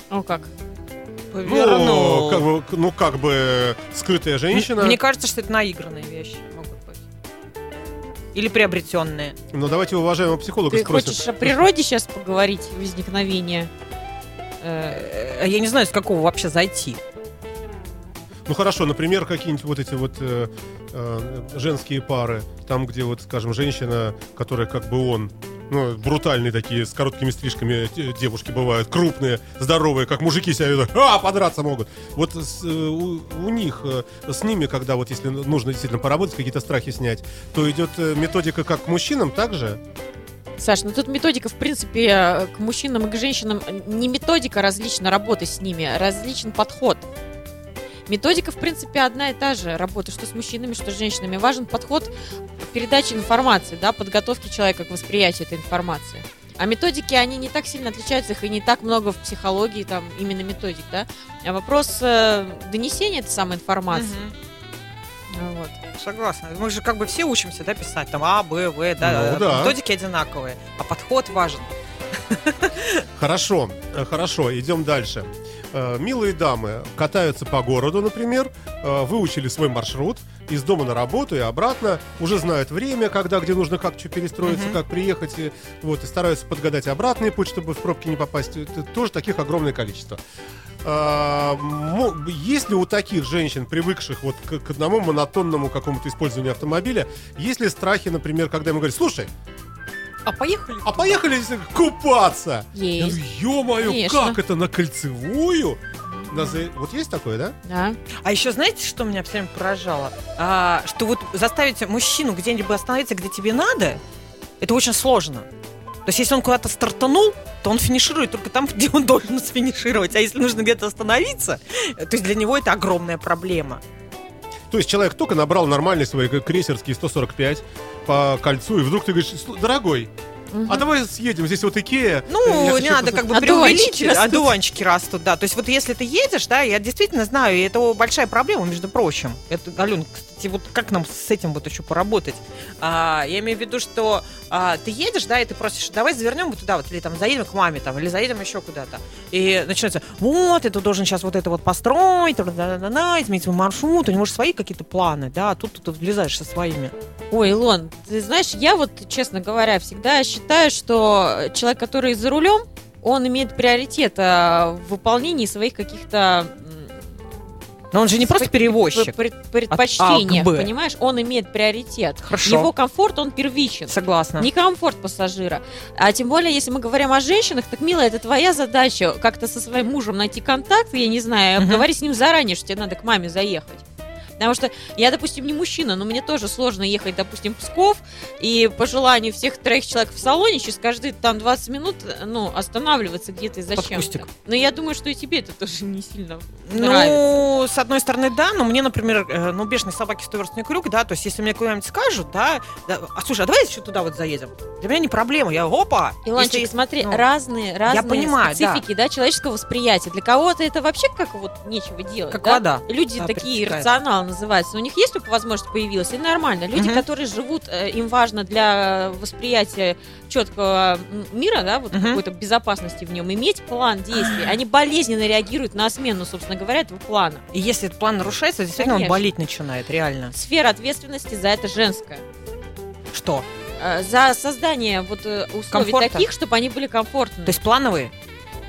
О, как? Ну, Повернул. как бы, ну, как бы скрытая женщина. Мне кажется, что это наигранные вещи могут быть. Или приобретенные. Но давайте уважаемого психолога Ты спросим. хочешь о природе сейчас поговорить, возникновение? Э, Э, Я не знаю, с какого вообще зайти. Ну хорошо, например, какие-нибудь вот эти вот э, э, женские пары, там, где вот, скажем, женщина, которая как бы он, ну, брутальные такие, с короткими стрижками девушки бывают, крупные, здоровые, как мужики себя ведут, а, подраться могут. Вот с, э, у, у них, э, с ними, когда вот если нужно действительно поработать, какие-то страхи снять, то идет э, методика как к мужчинам, так же? Саш, ну тут методика, в принципе, к мужчинам и к женщинам не методика различна работы с ними, а различен подход. Методика, в принципе, одна и та же. Работа что с мужчинами, что с женщинами. Важен подход передачи информации, да, подготовки человека к восприятию этой информации. А методики, они не так сильно отличаются, их и не так много в психологии, там, именно методик, да. А вопрос э, донесения этой самой информации. Мгм. Вот. Согласна. Мы же как бы все учимся, да, писать там А, Б, В, да, Ну, да. методики одинаковые, а подход важен. Хорошо, э, хорошо, идем дальше. Э, Милые дамы катаются по городу, например, э, выучили свой маршрут из дома на работу и обратно, уже знают время, когда, где нужно как что перестроиться, Мгм. как приехать, и, вот, и стараются подгадать обратный путь, чтобы в пробки не попасть. Это тоже таких огромное количество. А, Есть ли у таких женщин, привыкших вот к, к одному монотонному какому-то использованию автомобиля, есть ли страхи, например, когда ему говорят, слушай, А поехали? а поехали купаться? Я Есть. говорю, ё-моё, как это на кольцевую? На за- Вот есть такое, да? Да. А еще знаете, что меня все время поражало? А, что вот заставить мужчину где-нибудь остановиться, где тебе надо, это очень сложно. То есть, если он куда-то стартанул, то он финиширует только там, где он должен сфинишировать. А если нужно где-то остановиться, то есть для него это огромная проблема. То есть человек только набрал нормальный свой крейсерский 145 по кольцу, и вдруг ты говоришь, «Слу- дорогой, а давай съедем, здесь вот Икея. Ну, не надо посмотреть». как бы Одуванчики преувеличить. Одуванчики растут, да. То есть вот если ты едешь, да, я действительно знаю, и это большая проблема, между прочим. Это, Ален, кстати, вот как нам с этим вот еще поработать? А, я имею в виду, что а, ты едешь, да, и ты просишь, давай завернем вот туда вот, или там заедем к маме, там, или заедем еще куда-то. И начинается, вот, ты должен сейчас вот это вот построить, да-да-да, изменить свой маршрут, у него же свои какие-то планы, да, а тут ты влезаешь со своими. Ой, Илон, ты знаешь, я вот, честно говоря, всегда считаю, что человек, который за рулем, он имеет приоритет а, в выполнении своих каких-то Но он же не просто перевозчик. пред- предпочтениях, Б. понимаешь? Он имеет приоритет. Хорошо. Его комфорт, он первичен. Согласна. Не комфорт пассажира. А тем более, если мы говорим о женщинах, так, милая, это твоя задача как-то со своим мужем найти контакт, я не знаю, Мгм. обговори с ним заранее, что тебе надо к маме заехать. Потому что я, допустим, не мужчина, но мне тоже сложно ехать, допустим, в Псков, и по желанию всех троих человек в салоне через каждые там 20 минут, ну, останавливаться где-то и зачем кустик. Но я думаю, что и тебе это тоже не сильно нравится. Ну, с одной стороны, да, но мне, например, э, ну, бешеной собаки стоверстный крюк, да, то есть, если мне куда-нибудь скажут, да, да, а слушай, а давай еще туда вот заедем. Для меня не проблема, я, опа! Илончик, если- смотри, ну, разные, разные понимаю, да. специфики, да. человеческого восприятия. Для кого-то это вообще как вот нечего делать. Как да? вода. Люди Да, такие рационалы называются. У них есть только возможность появилась, и нормально. Люди, Мгм. которые живут, э, им важно для восприятия четкого мира, да, вот Мгм. какой-то безопасности в нем, иметь план действий. Они болезненно реагируют на смену, собственно говоря, этого плана. И если этот план нарушается, действительно Конечно. он болеть начинает, реально. Сфера ответственности за это женская. Что? Э, За создание вот э, условий Комфорта? таких, чтобы они были комфортны. То есть плановые?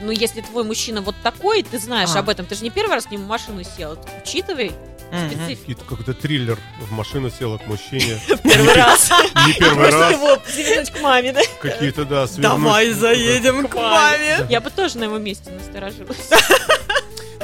Ну, если твой мужчина вот такой, ты знаешь А. об этом, ты же не первый раз к нему в машину сел. Учитывай Мгм. специфику. Какие-то какой-то триллер в машину села к мужчине. Первый раз. Не первый раз. его завернуть к маме, да? Какие-то, да, свернуть. Давай заедем к маме. Я бы тоже на его месте насторожилась.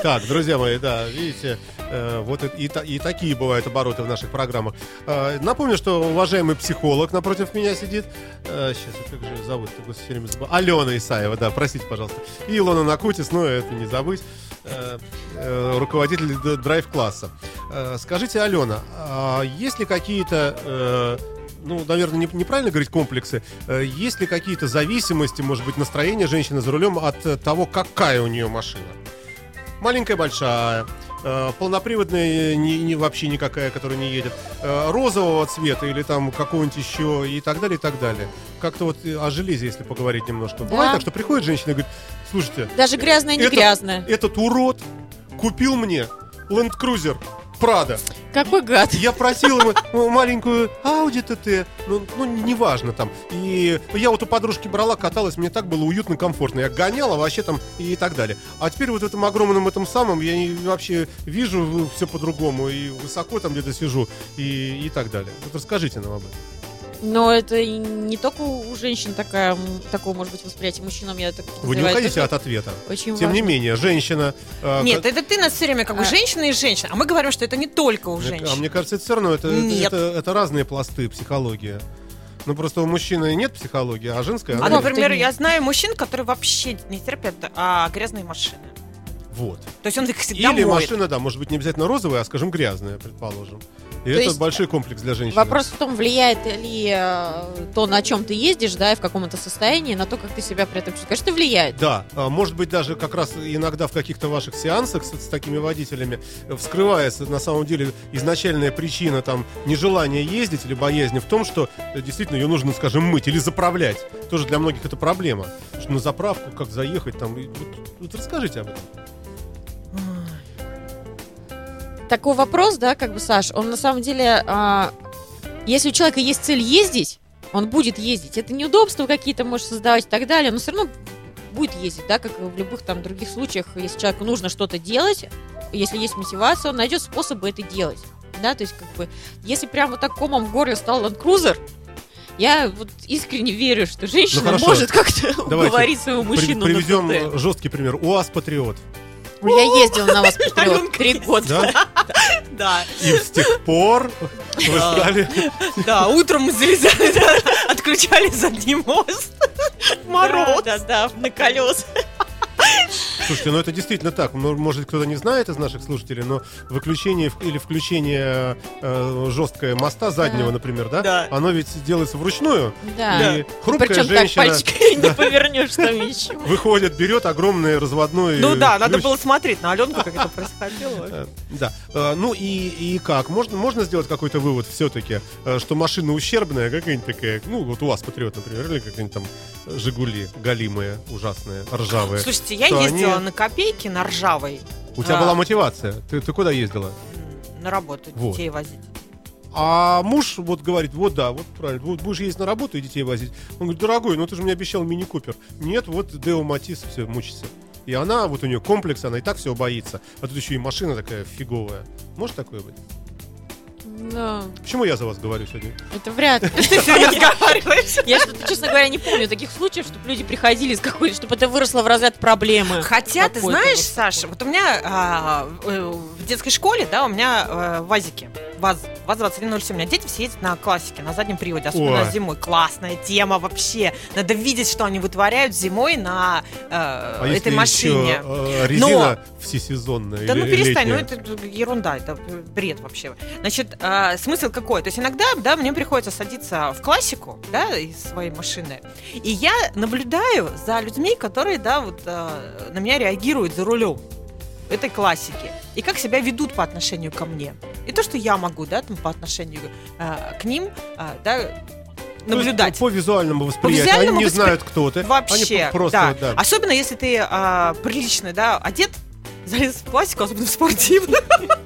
Так, друзья мои, да, видите, э, вот и, и и такие бывают обороты в наших программах. Э, напомню, что уважаемый психолог напротив меня сидит. Э, сейчас, как же ее зовут? Все время забываю. Алена Исаева, да, простите, пожалуйста. И Илона Накутис, ну, это не забыть. Э, э, руководитель драйв-класса. Э, скажите, Алена, а есть ли какие-то ну, наверное, не- неправильно говорить комплексы. Есть ли какие-то зависимости, может быть, настроение женщины за рулем от того, какая у нее машина? Маленькая, большая, полноприводная, не, не- вообще никакая, которая не едет, розового цвета или там какого-нибудь еще и так далее, и так далее. Как-то вот о железе, если поговорить немножко. Бывает Да. так, что приходит женщина и говорит, Слушайте, Даже грязная, не Это- грязная. этот урод купил мне Land Cruiser Прада. Какой гад. Я просил ему ну, маленькую Audi TT, ну, ну, неважно там. И я вот у подружки брала, каталась, мне так было уютно, комфортно. Я гоняла вообще там и так далее. А теперь вот в этом огромном этом самом я вообще вижу все по-другому и высоко там где-то сижу и, и так далее. Вот расскажите нам об этом. Но это не только у женщин такая, такое может быть восприятие. Мужчинам я так Вы не уходите от ответа. Очень Тем не важно. менее, женщина... э, Нет, ка- это ты нас все время как бы А. женщина и женщина. А мы говорим, что это не только у Мне- женщин. А мне кажется, это все равно это, это- Нет. это, это разные пласты психологии. Ну просто у мужчины нет психологии, а женская А, она например, нет. я знаю мужчин, которые вообще не терпят а, грязные машины. Вот. То есть он их всегда Или моет. машина, да, может быть, не обязательно розовая, а, скажем, грязная, предположим. И То это большой комплекс для женщины. Вопрос в том, влияет ли э, то, на чем ты ездишь, да, и в каком это состоянии, на то, как ты себя при этом чувствуешь. Конечно, влияет. Да, а, может быть, даже как раз иногда в каких-то ваших сеансах с, с такими водителями вскрывается на самом деле изначальная причина там нежелания ездить или боязни в том, что э, действительно ее нужно, скажем, мыть или заправлять. Тоже для многих это проблема. Что на заправку, как заехать там. вот- вот расскажите об этом. Такой вопрос, да, как бы, Саш, он на самом деле, а, если у человека есть цель ездить, он будет ездить. Это неудобства какие-то может создавать и так далее, но все равно будет ездить, да, как и в любых там других случаях, если человеку нужно что-то делать, если есть мотивация, он найдет способы это делать. Да, то есть, как бы, если прям вот так комом в горле стал Land Cruiser, я вот искренне верю, что женщина Ну, хорошо. может как-то уговорить своего При- мужчину приведем на жесткий пример. УАЗ Патриот. ТТ. Я ездила на вас Патриот три года. Да? Да, И с тех пор вы стали... да, утром мы залезали, отключали задний мост. Мороз. Да, да, да, на колес. Слушайте, ну это действительно так. Может, кто-то не знает из наших слушателей, но выключение или включение э, жесткое моста заднего, Да. например, да, Да. оно ведь делается вручную. Да. И хрупкая Причем так женщина пальчиками не Да. повернешь там ничего. выходит, берет огромный разводной Ну э, да, надо ключ. было смотреть на Аленку, как это происходило. Э, Да. Э, Ну и, и как? Можно, можно сделать какой-то вывод все-таки, что машина ущербная, какая-нибудь такая, ну вот у вас Патриот, например, или какая-нибудь там Жигули галимые, ужасные, ржавые. Слушайте, я Что ездила они- на копейки на ржавой У тебя а. была мотивация. Ты, ты куда ездила? на работу Вот. детей возить. А муж вот говорит, вот да, вот правильно, вот будешь ездить на работу и детей возить. Он говорит, дорогой, ну ты же мне обещал мини-купер. Нет, вот Део Матис, все, мучится. И она, вот у нее комплекс, она и так всего боится. А тут еще и машина такая фиговая. Может такое быть? Да, Почему я за вас говорю сегодня? это вряд ли. Ты разговариваешь? Я что-то, честно говоря, не помню таких случаев, чтобы люди приходили с какой-то, чтобы это выросло в разряд проблемы. Хотя, ты знаешь, Саша, вот у меня а, э, в детской школе, да, у меня э, вазики. ВАЗ, ВАЗ-2107. У меня дети все ездят на классике, на заднем приводе, особенно Ой. зимой. Классная тема вообще. Надо видеть, что они вытворяют зимой на э, А этой машине. еще, э, резина всесезонная Да ну перестань, ну летняя? это ерунда, это бред вообще. Значит, а, смысл какой? То есть иногда, да, мне приходится садиться в классику, да, из своей машины, и я наблюдаю за людьми, которые, да, вот а, на меня реагируют за рулем этой классики, и как себя ведут по отношению ко мне. И то, что я могу, да, там, по отношению а, к ним, а, да, есть наблюдать. по визуальному восприятию. визуальному Они не воспри- знают, кто ты. Вообще, Они просто, да. Особенно если ты а, прилично, да, одет, залез в классику, особенно в спортивную.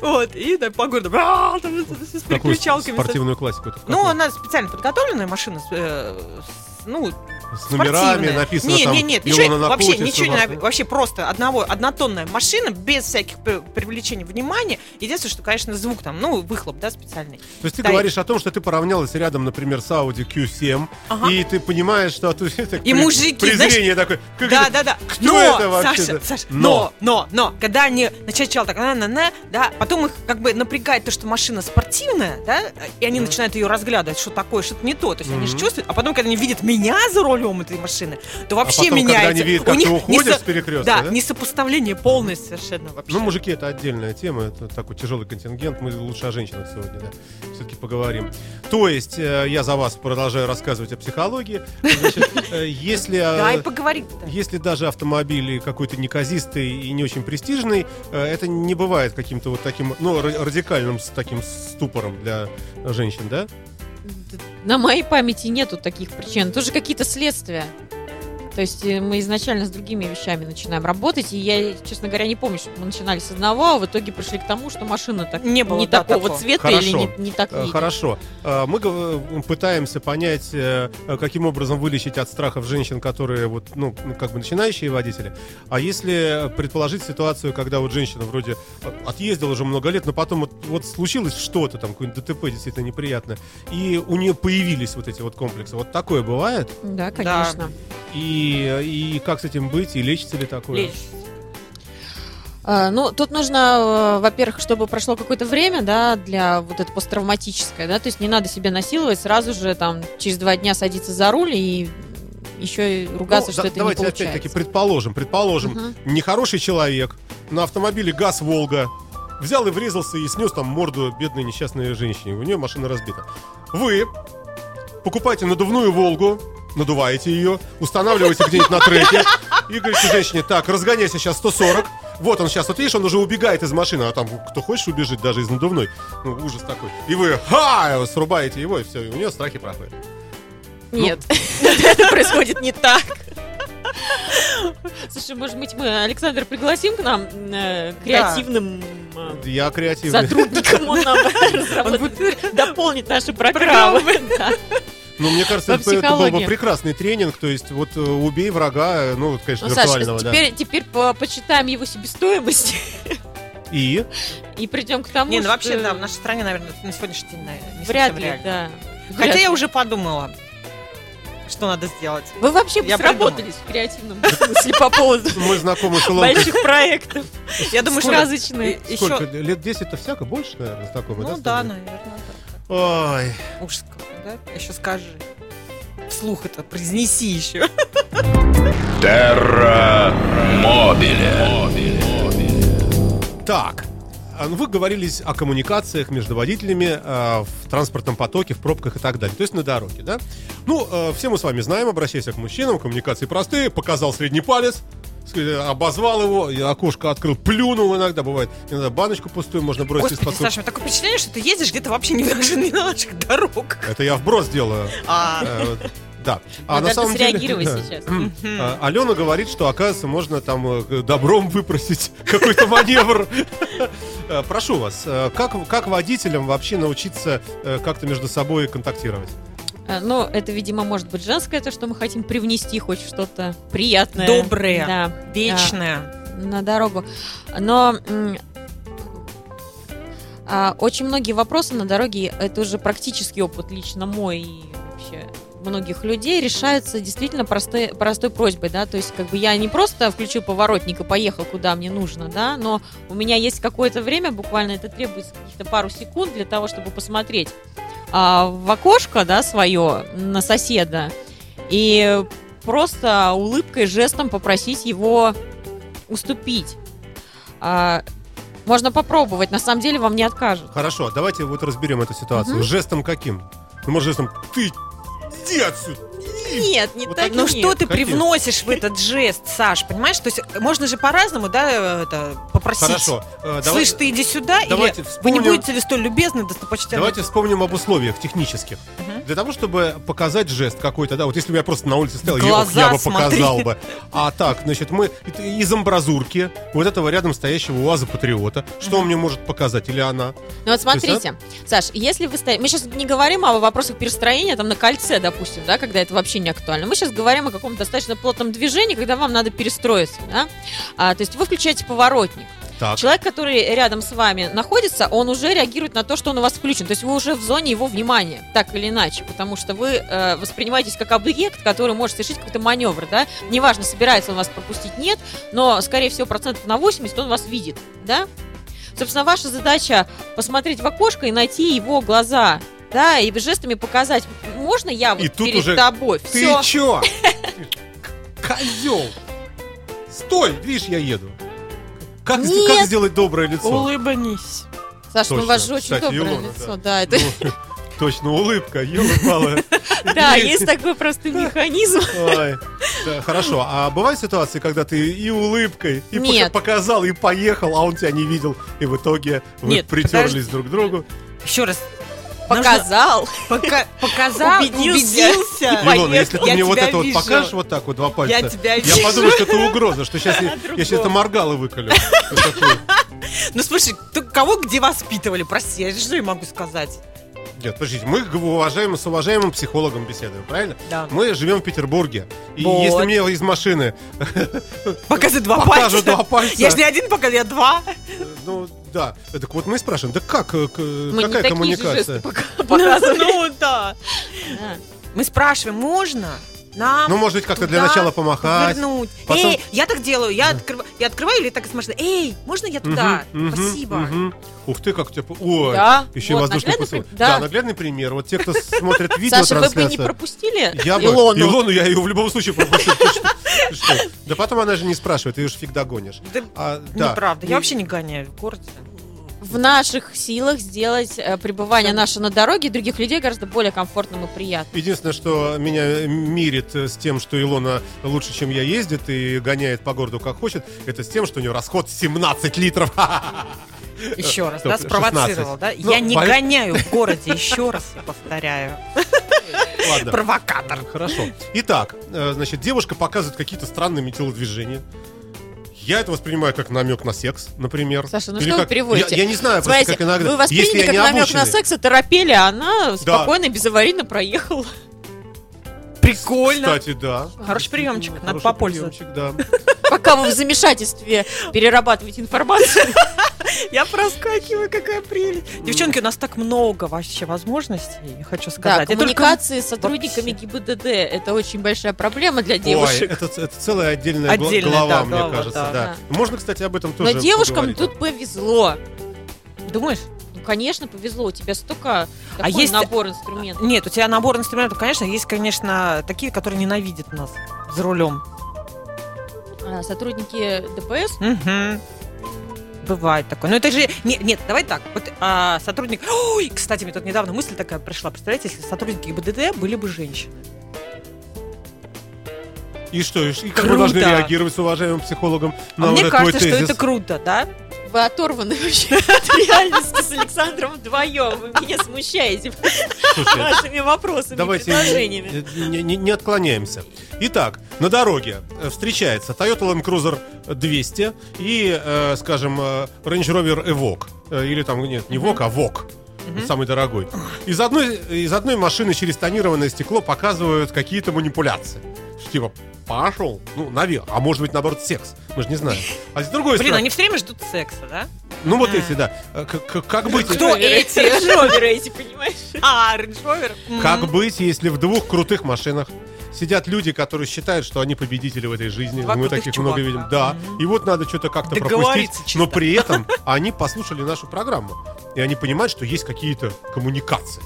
Вот, и да, по городу, а, там, с переключалками. спортивную классику? Ну, она специально подготовленная машина, э, ну, с номерами написано не, там не, нет, Илона ничего, вообще ничего не вообще просто одного, однотонная машина, без всяких при- привлечения внимания. Единственное, что, конечно, звук там, ну, выхлоп, да, специальный. То есть ты Да, говоришь о том, что ты поравнялась рядом, например, с Audi Q7, Ага. и ты понимаешь, что это И при- мужики, презрение такое. как Да, это- да, да. кто но, это вообще, Саша? Саша, Но. но, но, но, когда они начинают так, на, на, на, да, потом их как бы напрягает то, что машина спортивная, да, и они начинают ее разглядывать, что такое, что-то не то, то есть они же чувствуют, а потом, когда они видят меня за рулем этой машины, то вообще а потом, меняется. когда они видят, У как них ты уходишь несо- с перекрестка, да, да? несопоставление полное совершенно вообще. Ну, мужики, это отдельная тема, это такой тяжелый контингент. Мы лучше о женщинах сегодня, да, все-таки поговорим. То есть, э, я за вас продолжаю рассказывать о психологии. Значит, э, если... э, Дай поговорить. Если даже автомобиль какой-то неказистый и не очень престижный, это не бывает каким-то вот таким, ну, ра- радикальным с таким ступором для женщин, да? На моей памяти нету таких причин. Тут же какие-то следствия. То есть э, мы изначально с другими вещами начинаем работать, и я, честно говоря, не помню, что мы начинали с одного, а в итоге пришли к тому, что машина так Не было, не да, такого такого. цвета Хорошо. или не, не так Э, едет. Хорошо. Э, Мы пытаемся понять, каким образом вылечить от страхов женщин, которые вот, ну, как бы начинающие водители. А если предположить ситуацию, когда вот женщина вроде отъездила уже много лет, но потом вот, вот случилось что-то, там, какое-нибудь ДТП действительно неприятное, и у нее появились вот эти вот комплексы. Вот такое бывает? Да, конечно. И, и как с этим быть? И лечится ли такое? Лечь. А, Ну, тут нужно, э, во-первых, чтобы прошло какое-то время, да, для вот это посттравматическое, да, то есть не надо себя насиловать, сразу же там через два дня садиться за руль и еще и ругаться, Ну, что да- это давайте не опять-таки получается. предположим, предположим, Мгм. нехороший человек на автомобиле ГАЗ Волга взял и врезался и снес там морду бедной несчастной женщине. У нее машина разбита. Вы покупаете надувную Волгу, надуваете ее, устанавливаете где-нибудь на треке и говорите женщине, так, разгоняйся сейчас 140. Вот он сейчас, вот видишь, он уже убегает из машины, а там кто хочешь убежит даже из надувной. Ну, ужас такой. И вы, ха, срубаете его, и все, и у нее страхи проходят. Нет, это происходит не так. Слушай, может быть, мы Александр пригласим к нам э, креативным э, Я креативный. сотрудником, он нам разработает, дополнит наши программы. Да. Ну, мне кажется, это, это был бы прекрасный тренинг. То есть, вот э, убей врага, э, ну, вот, конечно, Ну, Саша, виртуального, да. теперь, теперь по- почитаем его себестоимость И и придем к тому, Не, ну что вообще, да, в нашей стране, наверное, на сегодняшний день, наверное, не вряд ли, реально. да. Хотя Вряд я ли. уже подумала, что надо сделать. Вы вообще бы Я сработались в креативном смысле по поводу мы знакомы с больших проектов. Я думаю, что Сколько? Лет 10-то всяко? Больше, наверное, знакомы, Ну да, наверное. Ой. Ужас какой, да? Еще скажи. Вслух это произнеси еще. Терра Мобиле. Так. а, ну, Вы говорили о коммуникациях между водителями э, в транспортном потоке, в пробках и так далее. То есть на дороге, да? Ну, э, все мы с вами знаем, обращаясь к мужчинам, коммуникации простые. Показал средний палец, с- обозвал его, окошко открыл, плюнул иногда, бывает. Иногда баночку пустую можно бросить Господи, из-под Саша, такое впечатление, что ты ездишь где-то вообще не, на наших дорогах. Это я вброс делаю. А, Э, Да. А Надо на самом деле... среагировать сейчас. А, Алена говорит, что, оказывается, можно там э, добром выпросить какой-то маневр. Э, Прошу вас, э, как, как водителям вообще научиться э, как-то между собой контактировать? Э, Ну, это, видимо, может быть женское, то, что мы хотим привнести хоть что-то приятное. Доброе. Да, вечная. на дорогу. Но а, очень многие вопросы на дороге, это уже практический опыт лично мой и вообще многих людей решаются действительно простой, простой просьбой, да, то есть как бы я не просто включил поворотник и поехал куда мне нужно, да, но у меня есть какое-то время, буквально это требуется каких-то пару секунд для того, чтобы посмотреть а, в окошко, да, свое на соседа и просто улыбкой, жестом попросить его уступить. А, можно попробовать, на самом деле вам не откажут. Хорошо, давайте вот разберем эту ситуацию. Мгм. Жестом каким? Ну, может, жестом «ты иди отсюда!» Нет, не Вот так. Ну что ты Какие? привносишь в этот жест, Саш, понимаешь? То есть можно же по-разному, да, это, попросить. Хорошо. э, давай- Слышь, ты иди сюда, давайте или вы вспомним- не будете ли столь любезны, достопочтенны? Давайте вспомним об условиях технических. Мгм. Для того, чтобы показать жест какой-то, да, вот если бы я просто на улице стоял, В я, глаза я бы смотри. показал бы. А так, значит, мы из амбразурки вот этого рядом стоящего УАЗа Патриота, что он мне может показать, или она? Ну вот То есть, смотрите, Саш, если вы стоите... Мы сейчас не говорим о вопросах перестроения там на кольце, допустим, да, когда это вообще не актуально. Мы сейчас говорим о каком-то достаточно плотном движении, когда вам надо перестроиться, да. А, то есть вы включаете поворотник. Так. Человек, который рядом с вами находится, он уже реагирует на то, что он у вас включен. То есть вы уже в зоне его внимания, так или иначе, потому что вы э, воспринимаетесь как объект, который может совершить какой-то маневр, да. Неважно, собирается он вас пропустить, нет, но, скорее всего, процентов на 80 он вас видит, да. Собственно, ваша задача посмотреть в окошко и найти его глаза, да, и жестами показать, можно я вот И тут перед уже тобой, Ты все. чё? Козел! Стой, видишь, я еду. Как, Нет. как сделать доброе лицо? Улыбнись. Саш, ну у вас же очень Кстати, доброе Илона, лицо, да, это, Ну, точно, улыбка, елы да, есть такой простой механизм. Да, хорошо. А бывают ситуации, когда ты и улыбкой, и показал, и поехал, а он тебя не видел, и в итоге вы притерлись друг к другу. Еще раз. Показал. Пока- показал, Убедился. убедился. Илона, если ты Я мне вот это вот покажешь вот так вот два пальца, Я тебя я вижу. подумаю, что это угроза, что сейчас я, я сейчас это моргало выколю. Ну слушай, кого где воспитывали? Прости, я что я могу сказать? Нет, подождите, мы к уважаемым, с уважаемым психологом беседуем, правильно? Да. Мы живем в Петербурге. И Вот. если мне из машины Показывай два пальца. два пальца, Я же не один показываю, я два. ну да, так вот мы спрашиваем, да как, э, Мы не какая такие же коммуникация? жесты пока- показываем. Ну. Да. Мы спрашиваем, можно нам Ну, может быть, как-то для начала помахать. повернуть? потом- Эй, я так делаю, я, открыв- я открываю или так из машины. Эй, можно я туда? Мгм, Спасибо. мгм. Ух ты, как у тебя... Ой, Да, еще и вот, воздушный поцелуй. при- Да. да. наглядный пример. Вот те, кто смотрит Саша, вы бы не пропустили Я бы, Илону? Я ее в любом случае пропустил. Да потом она же не спрашивает, ты ее же фиг догонишь. А, да. Неправда, я вообще не гоняю в городе. В наших силах сделать э, пребывание наше на дороге других людей гораздо более комфортным и приятным. Единственное, что меня мирит э, с тем, что Илона лучше, чем я, ездит и гоняет по городу как хочет, это с тем, что у нее расход 17 литров. Еще раз, да, спровоцировал, 16. да? Ну, я не гоняю в городе, еще раз повторяю. Ладно. Провокатор. Хорошо. Итак, э, значит, девушка показывает какие-то странные телодвижения. Я это воспринимаю как намек на секс, например. Саша, ну Или что вы как- переводите? Я, я не знаю, просто Смотрите, как иногда. вы восприняли если как намек на секс, торопели, а она спокойно, безаварийно проехала. Прикольно. Кстати, да. Хороший приемчик, надо Хороший попользоваться. приемчик, да. Пока вы в замешательстве перерабатываете информацию. Я проскакиваю, какая прелесть. Девчонки, у нас так много вообще возможностей, хочу Да, сказать. Только- коммуникации с сотрудниками ГИБДД – это очень большая проблема для Ой, девушек. это, это целая отдельная Отдельная, глава, да, мне глава, кажется, да. да. Можно, кстати, об этом тоже Но девушкам поговорить. тут повезло. Думаешь? Ну, конечно, повезло. У тебя столько А такой есть- набор инструментов. Нет, у тебя набор инструментов, конечно, есть, конечно, такие, которые ненавидят нас за рулем. А, Сотрудники ДПС Мгм. Бывает такое. Но это же... Нет, нет, давай так. Вот а, сотрудник... Ой, кстати, мне тут недавно мысль такая пришла. Представляете, если сотрудники ГИБДД были бы женщины. И что, и как мы Круто. должны реагировать с уважаемым психологом на а вот мне этот твой кажется, что это круто, да? Вы оторваны вообще от реальности с Александром вдвоем. Вы меня смущаете вашими вопросами Давайте предложениями. не, не- отклоняемся. Итак, на дороге э, встречается Toyota Land Cruiser 200 и, э, скажем, э, Range Rover Evoque. Или там, нет, не Vogue, а Vogue. Самый дорогой. Из одной, из одной машины через тонированное стекло показывают какие-то манипуляции. Типа, пошел, ну, наверх, а может быть, наоборот, секс. Мы же не знаем. А с другой Блин, стороны, они все время ждут секса, да? ну вот эти, да. Э, Как быть, Кто эти? Роверы эти, понимаешь? А, Rover? как быть, если в двух крутых машинах сидят люди, которые считают, что они победители в этой жизни. Два Мы таких чувака. много видим. Да. И вот надо что-то как-то пропустить. чисто. Но при этом они послушали нашу программу. И они понимают, что есть какие-то коммуникации.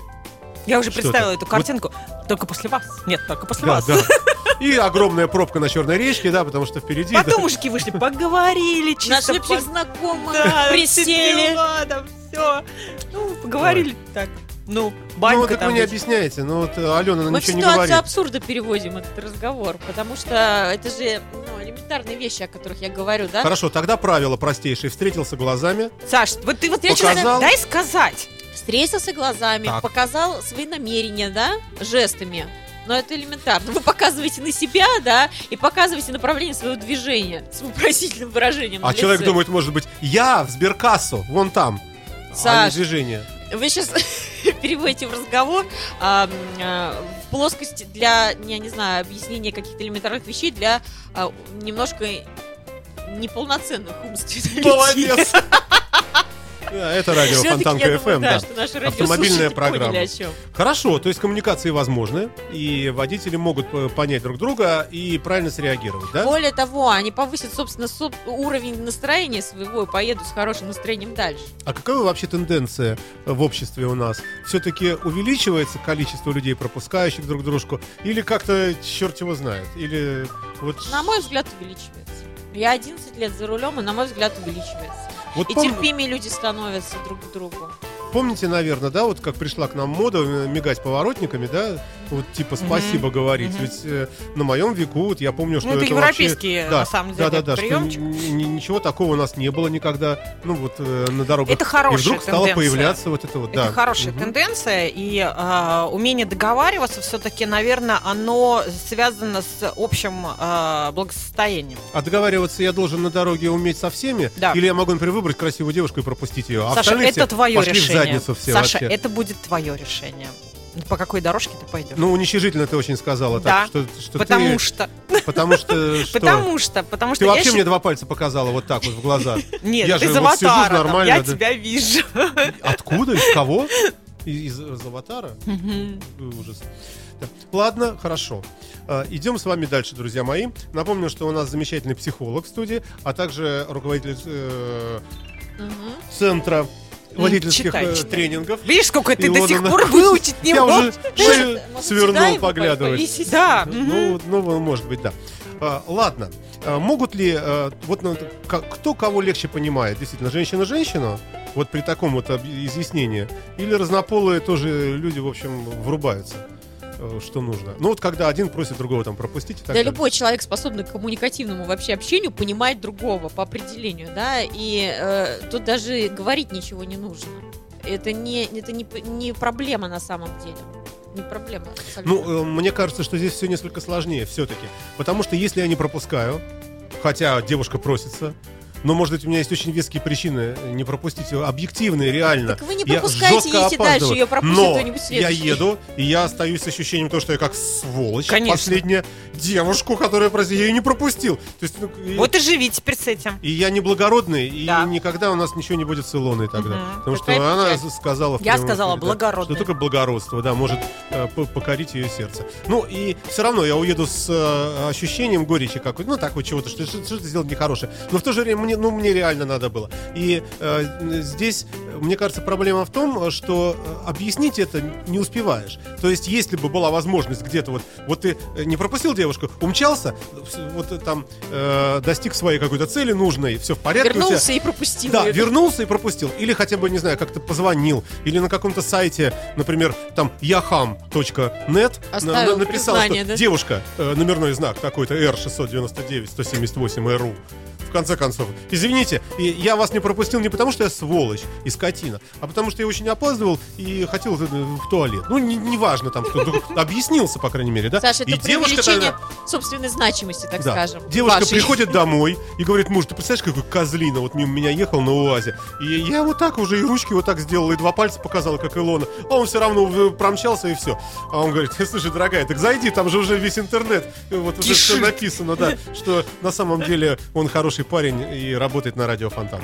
Я уже представила эту картинку. Только после вас. Нет, только после Да, вас. да. И огромная пробка на Черной речке, да, потому что впереди... Потом да, мужики вышли, поговорили, чисто Нашли общих по- знакомых, Да, присели. все. Ну, поговорили так. Ну, Ну, банька так там. вы не ведь. объясняете. Ну, вот э, Алена она Мы в ничего не ситуацию говорит. абсурда переводим этот разговор, потому что это же ну, элементарные вещи, о которых я говорю, да? Хорошо, тогда правило простейшее. Встретился глазами. Саш, вот ты вот Показал. дай сказать. Встретился глазами, Так. показал свои намерения, да, жестами. Но это элементарно. Вы показываете на себя, да, и показываете направление своего движения с вопросительным выражением. А на человек лице. думает, может быть, я в сберкассу, вон там. А Саш. движение. Вы сейчас переводите в разговор а, а, в плоскости для, я не знаю, объяснения каких-то элементарных вещей для а, немножко неполноценных умственных. Молодец. Да, Это радио Фонтанка FM, да, Автомобильная программа. Хорошо, то есть коммуникации возможны, и водители могут э, понять друг друга и правильно среагировать, да? Более того, они повысят, собственно, соб- уровень настроения своего и поедут с хорошим настроением дальше. А какова вообще тенденция в обществе у нас? Все-таки увеличивается количество людей, пропускающих друг дружку, или как-то черт его знает? Или вот... На мой взгляд, увеличивается. Я 11 лет за рулем, и на мой взгляд, увеличивается. Вот И пом- терпимее люди становятся друг к другу. Помните, наверное, да, вот как пришла к нам мода э, мигать поворотниками, да? вот типа спасибо говорить. мгм. Ведь э, на моем веку, вот я помню, что Ну, это это европейский, вообще- да, на самом деле, да, да, да, что приемчик. н- ничего такого у нас не было никогда. Ну вот э, на дорогах. Это хорошая И вдруг стало тенденция. появляться вот это вот. Это да. хорошая Мгм. тенденция, и а, умение договариваться все-таки, наверное, оно связано с общим а, благосостоянием. А договариваться я должен на дороге уметь со всеми? Да. Или я могу, например, выбрать красивую девушку и пропустить ее? А Саша, это твое решение. Задницу все Саша, вообще. это будет твое решение. По какой дорожке ты пойдешь? Ну, уничижительно ты очень сказала. Да, так, что, что потому ты- что, Потому что что? потому что, потому что Ты вообще мне два пальца показала вот так вот в глаза. Нет, я ты же из вот сижу нормально, я тебя вижу. Откуда? Из кого? Из, из аватара? Ужас. Да. Ладно, хорошо. А, Идем с вами дальше, друзья мои. Напомню, что у нас замечательный психолог в студии, а также руководитель э, Мгм. центра водительских читай, э, читай. тренингов. Видишь, сколько ты до Илона сих на- пор выучить не Я уже свернул поглядывать. Да. Ну, ну, может быть, да. А, ладно. А, могут ли, а, вот ну, кто кого легче понимает? Действительно, женщина женщину? Вот при таком вот изъяснении? Или разнополые тоже люди, в общем, врубаются? Э, Что нужно? Ну вот когда один просит другого там пропустить Да, далее. любой человек, способный к коммуникативному вообще общению, понимает другого по определению, да, и э, тут даже говорить ничего не нужно. Это не, это не, не проблема на самом деле. Не проблема. абсолютно. Ну, э, мне кажется, что здесь все несколько сложнее все-таки. Потому что если я не пропускаю, хотя девушка просится, но, может быть, у меня есть очень веские причины не пропустить ее, объективные, реально. Так вы не Я жестко едете дальше, ее пропустит Но кто-нибудь я следующий. еду, и я остаюсь с ощущением того, что я как сволочь Конечно. последняя девушку, которая просила, я ее не пропустил. То есть, ну, и, Вот и живи теперь с этим. и я не благородный, и Да. никогда у нас ничего не будет с Илоной тогда. Мгм. Потому что Какая она печаль. сказала... в Я сказала эфире, да, благородная. Что только благородство, да, может э, покорить ее сердце. Ну, и все равно я уеду с э, ощущением горечи какой-то, ну, так вот чего-то, что что- что-то сделать нехорошее. Но в то же время мне, ну, мне реально надо было. И э, здесь, мне кажется, проблема в том, что э, объяснить это не успеваешь. То есть, если бы была возможность где-то вот, вот ты э, не пропустил девушку, умчался, вот там э, достиг своей какой-то цели нужной, все в порядке. у тебя- Вернулся и пропустил. да, её. вернулся и пропустил. Или хотя бы, не знаю, как-то позвонил. Или на каком-то сайте, например, там yaham.net Оставил написал, что да? девушка, э, номерной знак такой-то R699-178-RU. В конце концов, извините, я вас не пропустил не потому, что я сволочь и скотина, а потому что я очень опаздывал и хотел э, в туалет. Ну, не- неважно там, что объяснился, по крайней мере, да? Саша, это и девушка тогда- собственной значимости, так да. скажем. Девушка вашей. приходит домой и говорит, муж, ты представляешь, какой козлина вот мимо меня ехал на УАЗе. И я вот так уже и ручки вот так сделал, и два пальца показала, как Илона. А он все равно промчался и все. А он говорит, слушай, дорогая, так зайди, там же уже весь интернет. Вот уже все написано, да, что на самом деле он хороший парень и работает на радио Фонтан.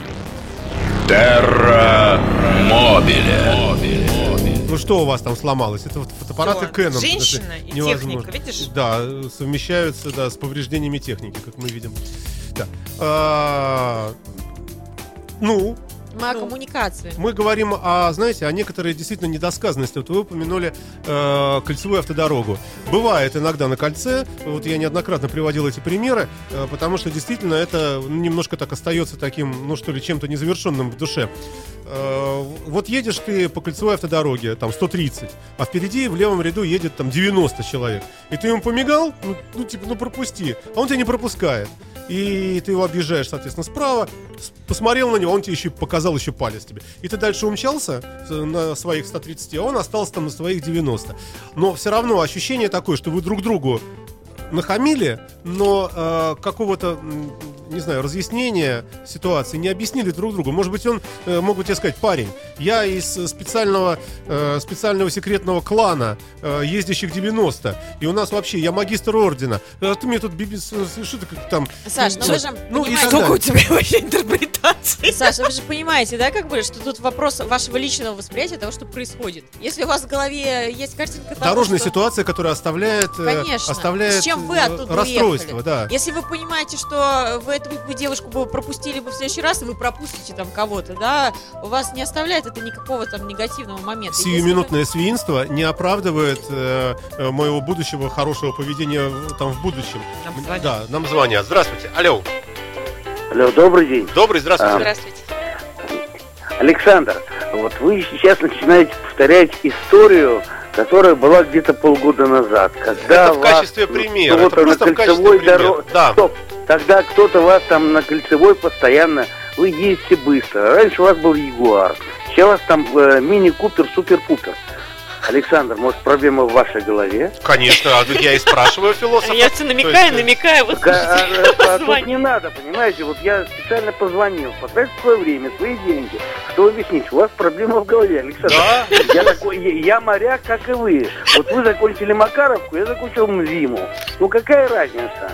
Терра Мобиле. Ну что у вас там сломалось? Это вот фотоаппараты. Canon. Женщина и невозможно. техника, видишь? Да, совмещаются, да, с повреждениями техники, как мы видим. Да. А, ну, Мы о коммуникации. мы говорим о, знаете, о некоторой действительно недосказанности. Вот вы упомянули э, кольцевую автодорогу. Бывает иногда на кольце, вот я неоднократно приводил эти примеры, э, потому что действительно это ну, немножко так остается таким, ну что ли, чем-то незавершенным в душе. Э, вот едешь ты по кольцевой автодороге, там 130, а впереди в левом ряду едет там 90 человек. И ты ему помигал, ну, ну, типа, ну пропусти, а он тебя не пропускает. И ты его объезжаешь, соответственно, справа, посмотрел на него, он тебе еще показал еще палец тебе. И ты дальше умчался на своих 130, а он остался там на своих 90. Но все равно ощущение такое, что вы друг другу нахамили, но э, какого-то, не знаю, разъяснения ситуации не объяснили друг другу. Может быть, он э, мог бы тебе сказать, парень, я из специального, э, специального секретного клана, э, ездящих 90, и у нас вообще, я магистр ордена, а ты мне тут биби, с- с- что ты как там... Саш, ну вы же Ну, понимаете- Сколько у тебя вообще интерпретаций? Саша, вы же понимаете, да, как бы, что тут вопрос вашего личного восприятия того, что происходит. Если у вас в голове есть картинка того, Дорожная что- ситуация, которая оставляет, э, Конечно. оставляет С чем вы оттуда расстройство, уехали? да. Если вы понимаете, что вы эту вы девушку бы пропустили бы в следующий раз, и вы пропустите там кого-то, да, у вас не оставляет это никакого там негативного момента. Если вы- Сиюминутное свинство не оправдывает э, э, моего будущего хорошего поведения там в будущем. Нам звонят. Да, нам звонят. Здравствуйте. Алло. Алло, добрый день. Добрый, здравствуйте. Здравствуйте. Александр, вот вы сейчас начинаете повторять историю которая была где-то полгода назад. Когда Это в вас качестве примера, кто-то это просто на кольцевой примера, доро- да. Стоп. Тогда кто-то вас там на кольцевой постоянно, вы ездите быстро. Раньше у вас был Ягуар, сейчас у вас там э, мини-купер, супер-пупер. Александр, может, проблема в вашей голове? Конечно, а тут я и спрашиваю философа. Я все намекаю, э, намекаю. Вот а, а, тут не надо, понимаете? Вот я специально позвонил, потратил свое время, свои деньги, чтобы объяснить, у вас проблема в голове, Александр. Да? Я, такой, я, моряк, как и вы. Вот вы закончили Макаровку, я закончил МЗИМу. Ну какая разница?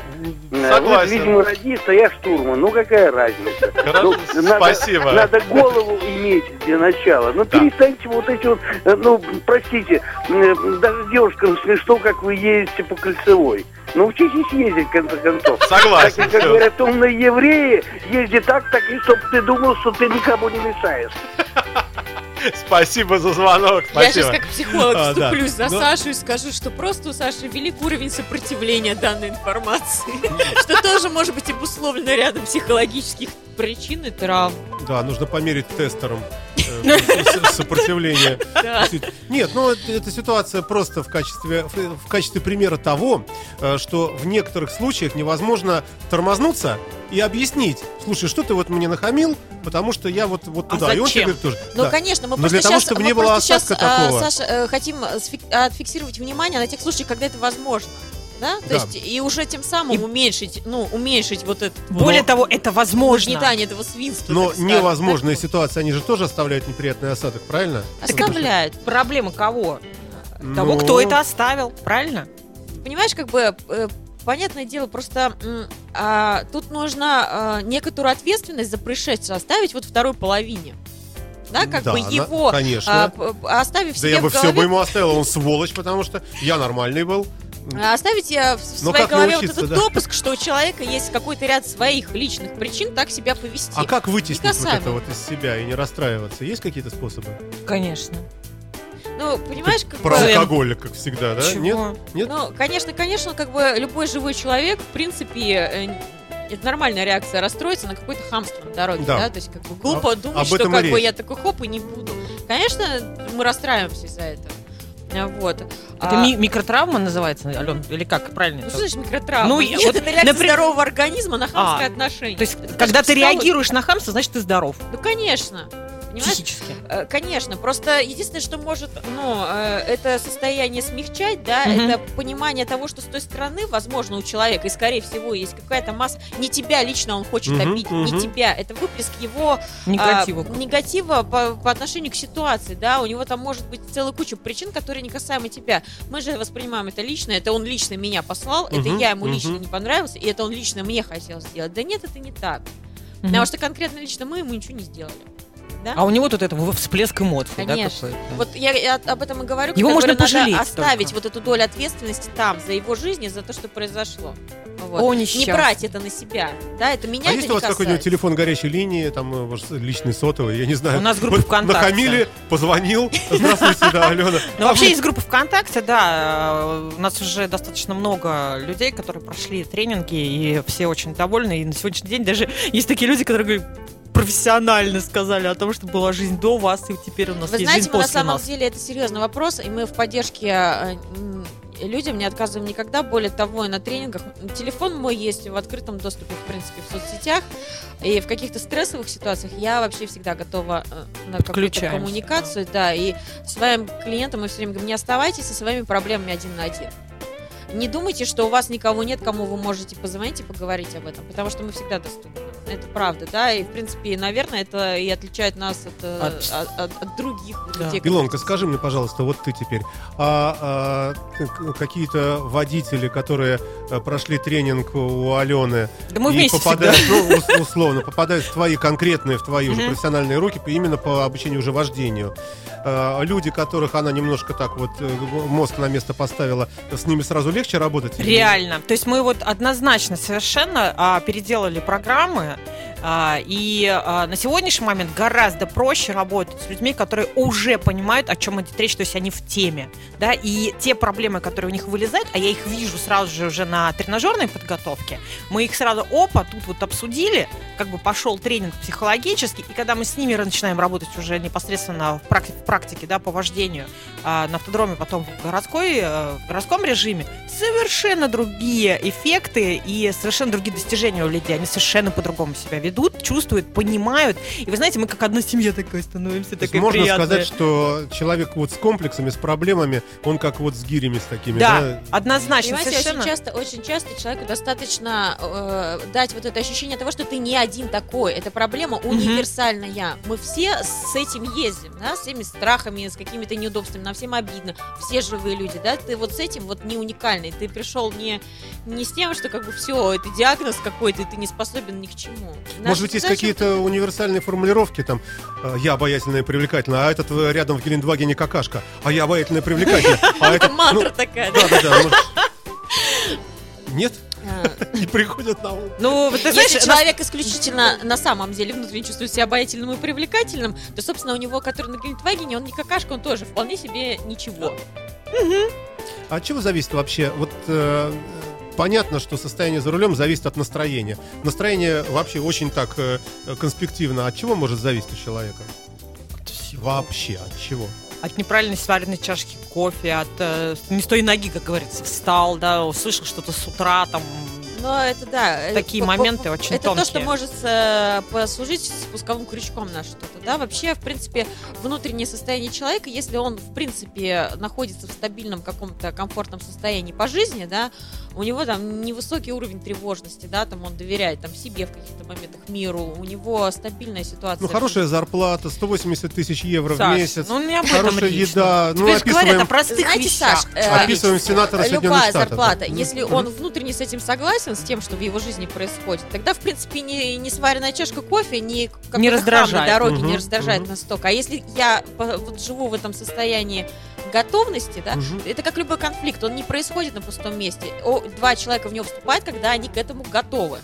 Э, Согласен. Вы, видимо, радист, а я штурман. Ну какая разница? Ну, спасибо. Надо голову иметь для начала. Ну перестаньте вот эти вот, э, ну простите, э, даже девушкам смешно, как вы ездите по кольцевой. Ну учитесь ездить, в конце концов. Согласен. Как, как говорят умные евреи, езди так, так и чтоб ты думал, что ты никому не мешаешь. Спасибо за звонок. Я сейчас Спасибо. как психолог А, да. за Ну- Сашу и скажу, что просто у Саши велик уровень сопротивления данной информации, что тоже может быть обусловлено рядом психологических причин и травм. Да, нужно померить тестером э, сопротивление. Нет, ну эта ситуация просто в качестве, в, качестве примера того, э, что в некоторых случаях невозможно тормознуться и объяснить. Слушай, что ты вот мне нахамил, потому что я вот, вот А туда. И он тебе зачем? говорит тоже. Ну, да. конечно, мы Но просто для того, сейчас, чтобы мы не было просто осадка сейчас, а, такого. Саша, э, хотим отфиксировать внимание на тех случаях, когда это возможно. Да? То Да. есть и уже тем самым И- уменьшить, ну, уменьшить вот это Более Но- того, это возможно. нагнетание этого свинства. Но так скажем, невозможные да? ситуации, они же тоже оставляют неприятный осадок, правильно? Оставляют. Проблема кого? Того, Ну, кто это оставил, правильно? Понимаешь, как бы э, понятное дело, просто а, тут нужно а, некоторую ответственность за происшествие оставить вот второй половине. Да, как да, бы на- его Конечно. а, оставив да себе я бы в все голове, бы ему оставил, он сволочь, потому что я нормальный был. а, оставить я в Ну, своей голове научиться, вот этот да? допуск, что у человека есть какой-то ряд своих личных причин так себя повести. А как вытеснить вот это вот из себя и не расстраиваться? Есть какие-то способы? Конечно. Ну, понимаешь, как Про бы... алкоголь, как всегда, да? Чего? Нет? Нет? Ну, конечно, конечно, как бы любой живой человек, в принципе, э, это нормальная реакция расстроиться на какое-то хамство на дороге, Да. да, то есть как бы глупо А- думать, что как бы речь. я такой хоп и не буду. Конечно, мы расстраиваемся из-за этого. А, Вот. Это А, ми- микротравма называется, Ален? Или как правильно? ну, это? что значит микротравма? Ну, Ну, Нет, вот, это реакция например- здорового организма на хамское А, отношение. То есть, Это когда ты реагируешь на хамство, значит, ты здоров. Ну, конечно. Понимаешь? Психически. Э, Конечно, просто единственное, что может, ну, э, это состояние смягчать, да, Мгм. это понимание того, что с той стороны, возможно, у человека, и скорее всего, есть какая-то масса, не тебя лично он хочет Мгм, обидеть, мгм. не тебя, это выплеск его Негатива. а, негатива по, по отношению к ситуации, да, у него там может быть целая куча причин, которые не касаемы тебя. Мы же воспринимаем это лично, это он лично меня послал, это Мгм, я ему мгм. лично не понравился, и это он лично мне хотел сделать. Да нет, это не так. Мгм. Потому что конкретно лично мы ему ничего не сделали. Да? А у него тут это всплеск эмоций, да, Конечно. какой-то? Вот я, я об этом и говорю. Его можно говорю, надо пожалеть оставить только. вот эту долю ответственности там, за его жизнь и за то, что произошло. Вот. О, не несчастный. брать это на себя. Да, это меня А это есть не у вас какой-нибудь телефон горячей линии, там э, ваш личный сотовый, я не знаю. У нас группа Вот ВКонтакте. Нахамили, позвонил. Здравствуйте, да, Алена. Ну, вообще есть группа ВКонтакте, да. э, У нас уже достаточно много людей, которые прошли тренинги, и все очень довольны. И на сегодняшний день даже есть такие люди, которые говорят, профессионально сказали о том, что была жизнь до вас, и теперь у нас Вы есть знаете, жизнь мы на после самом нас. деле это серьезный вопрос, и мы в поддержке э, людям не отказываем никогда. Более того, и на тренингах телефон мой есть в открытом доступе, в принципе, в соцсетях. И в каких-то стрессовых ситуациях я вообще всегда готова э, на какую-то коммуникацию. Да, и своим клиентам мы все время говорим, не оставайтесь со своими проблемами один на один. Не думайте, что у вас никого нет, кому вы можете позвонить и поговорить об этом, потому что мы всегда доступны. Это правда, да, и в принципе, наверное, это и отличает нас от, э, От- от, от- от других Да. людей. Илонка, скажи мне, пожалуйста, вот ты теперь, а, а, какие-то водители, которые э, прошли тренинг у Алены Да мы и вместе попадают, ну, ус- условно, попадают в твои конкретные, в твои уже профессиональные руки именно по обучению уже вождению. А, люди, которых она немножко так вот э, мозг на место поставила, с ними сразу легче работать? Реально. То есть мы вот однозначно совершенно а, переделали программы И а, на сегодняшний момент гораздо проще работать с людьми, которые уже понимают, о чем идет речь, то есть они в теме. Да? И те проблемы, которые у них вылезают, а я их вижу сразу же уже на тренажерной подготовке, мы их сразу, опа, тут вот обсудили, как бы пошел тренинг психологический, и когда мы с ними начинаем работать уже непосредственно в, практи- в практике, да, по вождению а, на автодроме, потом в, городской, э, в городском режиме, совершенно другие эффекты и совершенно другие достижения у людей. Они совершенно по-другому себя ведут, чувствуют, понимают. И вы знаете, мы как одна семья такая становимся, То есть такая можно приятная. сказать, что человек вот с комплексами, с проблемами, он как вот с гирями с такими, Да, да? однозначно, Понимаете, совершенно. очень часто, очень часто человеку достаточно э, дать вот это ощущение того, что ты не один такой. Это проблема универсальная. Мы все с этим ездим, да, с всеми страхами, с какими-то неудобствами, нам всем обидно. Все живые люди, да, ты вот с этим вот не уникальный. Ты пришел не, не с тем, что как бы все, это диагноз какой-то, и ты не способен ни к чему. Может быть, есть какие-то универсальные формулировки, там, э, я обаятельная и привлекательная, а этот э, рядом в Гелендвагене какашка, а я обаятельная и привлекательная, а Это мантра такая, да? Да, да, да. может. Нет? А, Не приходят на ум. Ну, вот ты знаешь, Если человек исключительно на самом деле внутренне чувствует себя обаятельным и привлекательным, то, собственно, у него, который на Гелендвагене, он не какашка, он тоже вполне себе ничего. А от чего зависит вообще? Вот э, понятно, что состояние за рулем зависит от настроения. Настроение вообще очень так э, конспективно. От чего может зависеть у человека? Вообще, от чего? от неправильно сваренной чашки кофе, от э, не с той ноги, как говорится, встал, да, услышал что-то с утра, там, Но это да. э, Такие по- по- моменты очень Это то, тонкие. что может э, послужить спусковым крючком на что-то. Да? Вообще, в принципе, внутреннее состояние человека, если он, в принципе, находится в стабильном каком-то комфортном состоянии по жизни, да, у него там невысокий уровень тревожности, да, там он доверяет там себе в каких-то моментах миру, у него стабильная ситуация. Ну, в хорошая зарплата, 180 тысяч евро в Саш, месяц. ну не об этом Хорошая речь. еда. Ну, Тебе же говорят описываем, о простых Знаете, вещах. Саш, э, описываем сенатора Соединенных Любая Штатов. зарплата, да. если Мгм. он внутренне с этим согласен, с тем, что в его жизни происходит, тогда, в принципе, не, не сваренная чашка кофе, не Не раздражает. на дороге Мгм, не раздражает мгм. настолько. А если я вот живу в этом состоянии готовности, да, Мгм. это как любой конфликт, он не происходит на пустом месте. О, два человека в него вступают, когда они к этому готовы.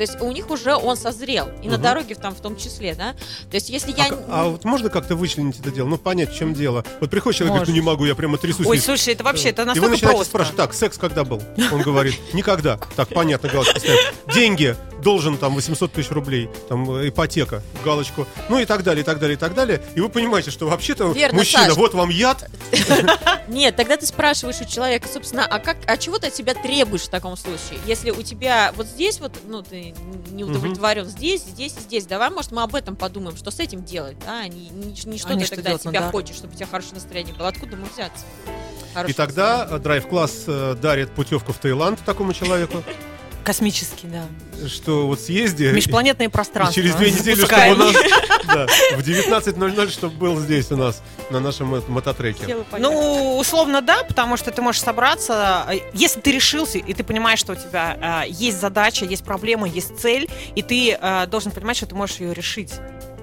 То есть у них уже он созрел. И на Мгм. дороге там, в том числе, да. То есть если я... А, а вот можно как-то вычленить это дело? Ну, понять, в чем дело. Вот приходит человек, говорит, ну не могу, я прямо трясусь. Ой, слушай, это вообще, это И вы настолько начинаете просто. спрашивать, так, секс когда был? Он говорит, никогда. Так, понятно, галочку ставим. Деньги, должен там 800 тысяч рублей, там э, ипотека, галочку, ну и так далее, и так далее, и так далее. И вы понимаете, что вообще-то Верно, мужчина, Саш. вот вам яд, Нет, тогда ты спрашиваешь у человека, собственно, а как, а чего ты от себя требуешь в таком случае? Если у тебя вот здесь вот, ну, ты не удовлетворен здесь, здесь и здесь, давай, может, мы об этом подумаем, что с этим делать, да, а не, не, не что А ты что тогда делать от себя надо. хочешь, чтобы у тебя хорошее настроение было. Откуда ему взяться? И Хорошее тогда настроение. э, драйв-класс э, дарит путевку в Таиланд такому человеку, Космический, да. что вот съезди... Межпланетное пространство. через две недели, чтобы у нас да, в 19.00, чтобы был здесь у нас на нашем мототреке. Ну, условно, да, потому что ты можешь собраться, э, если ты решился, и ты понимаешь, что у тебя э, есть задача, есть проблема, есть цель, и ты э, должен понимать, что ты можешь ее решить.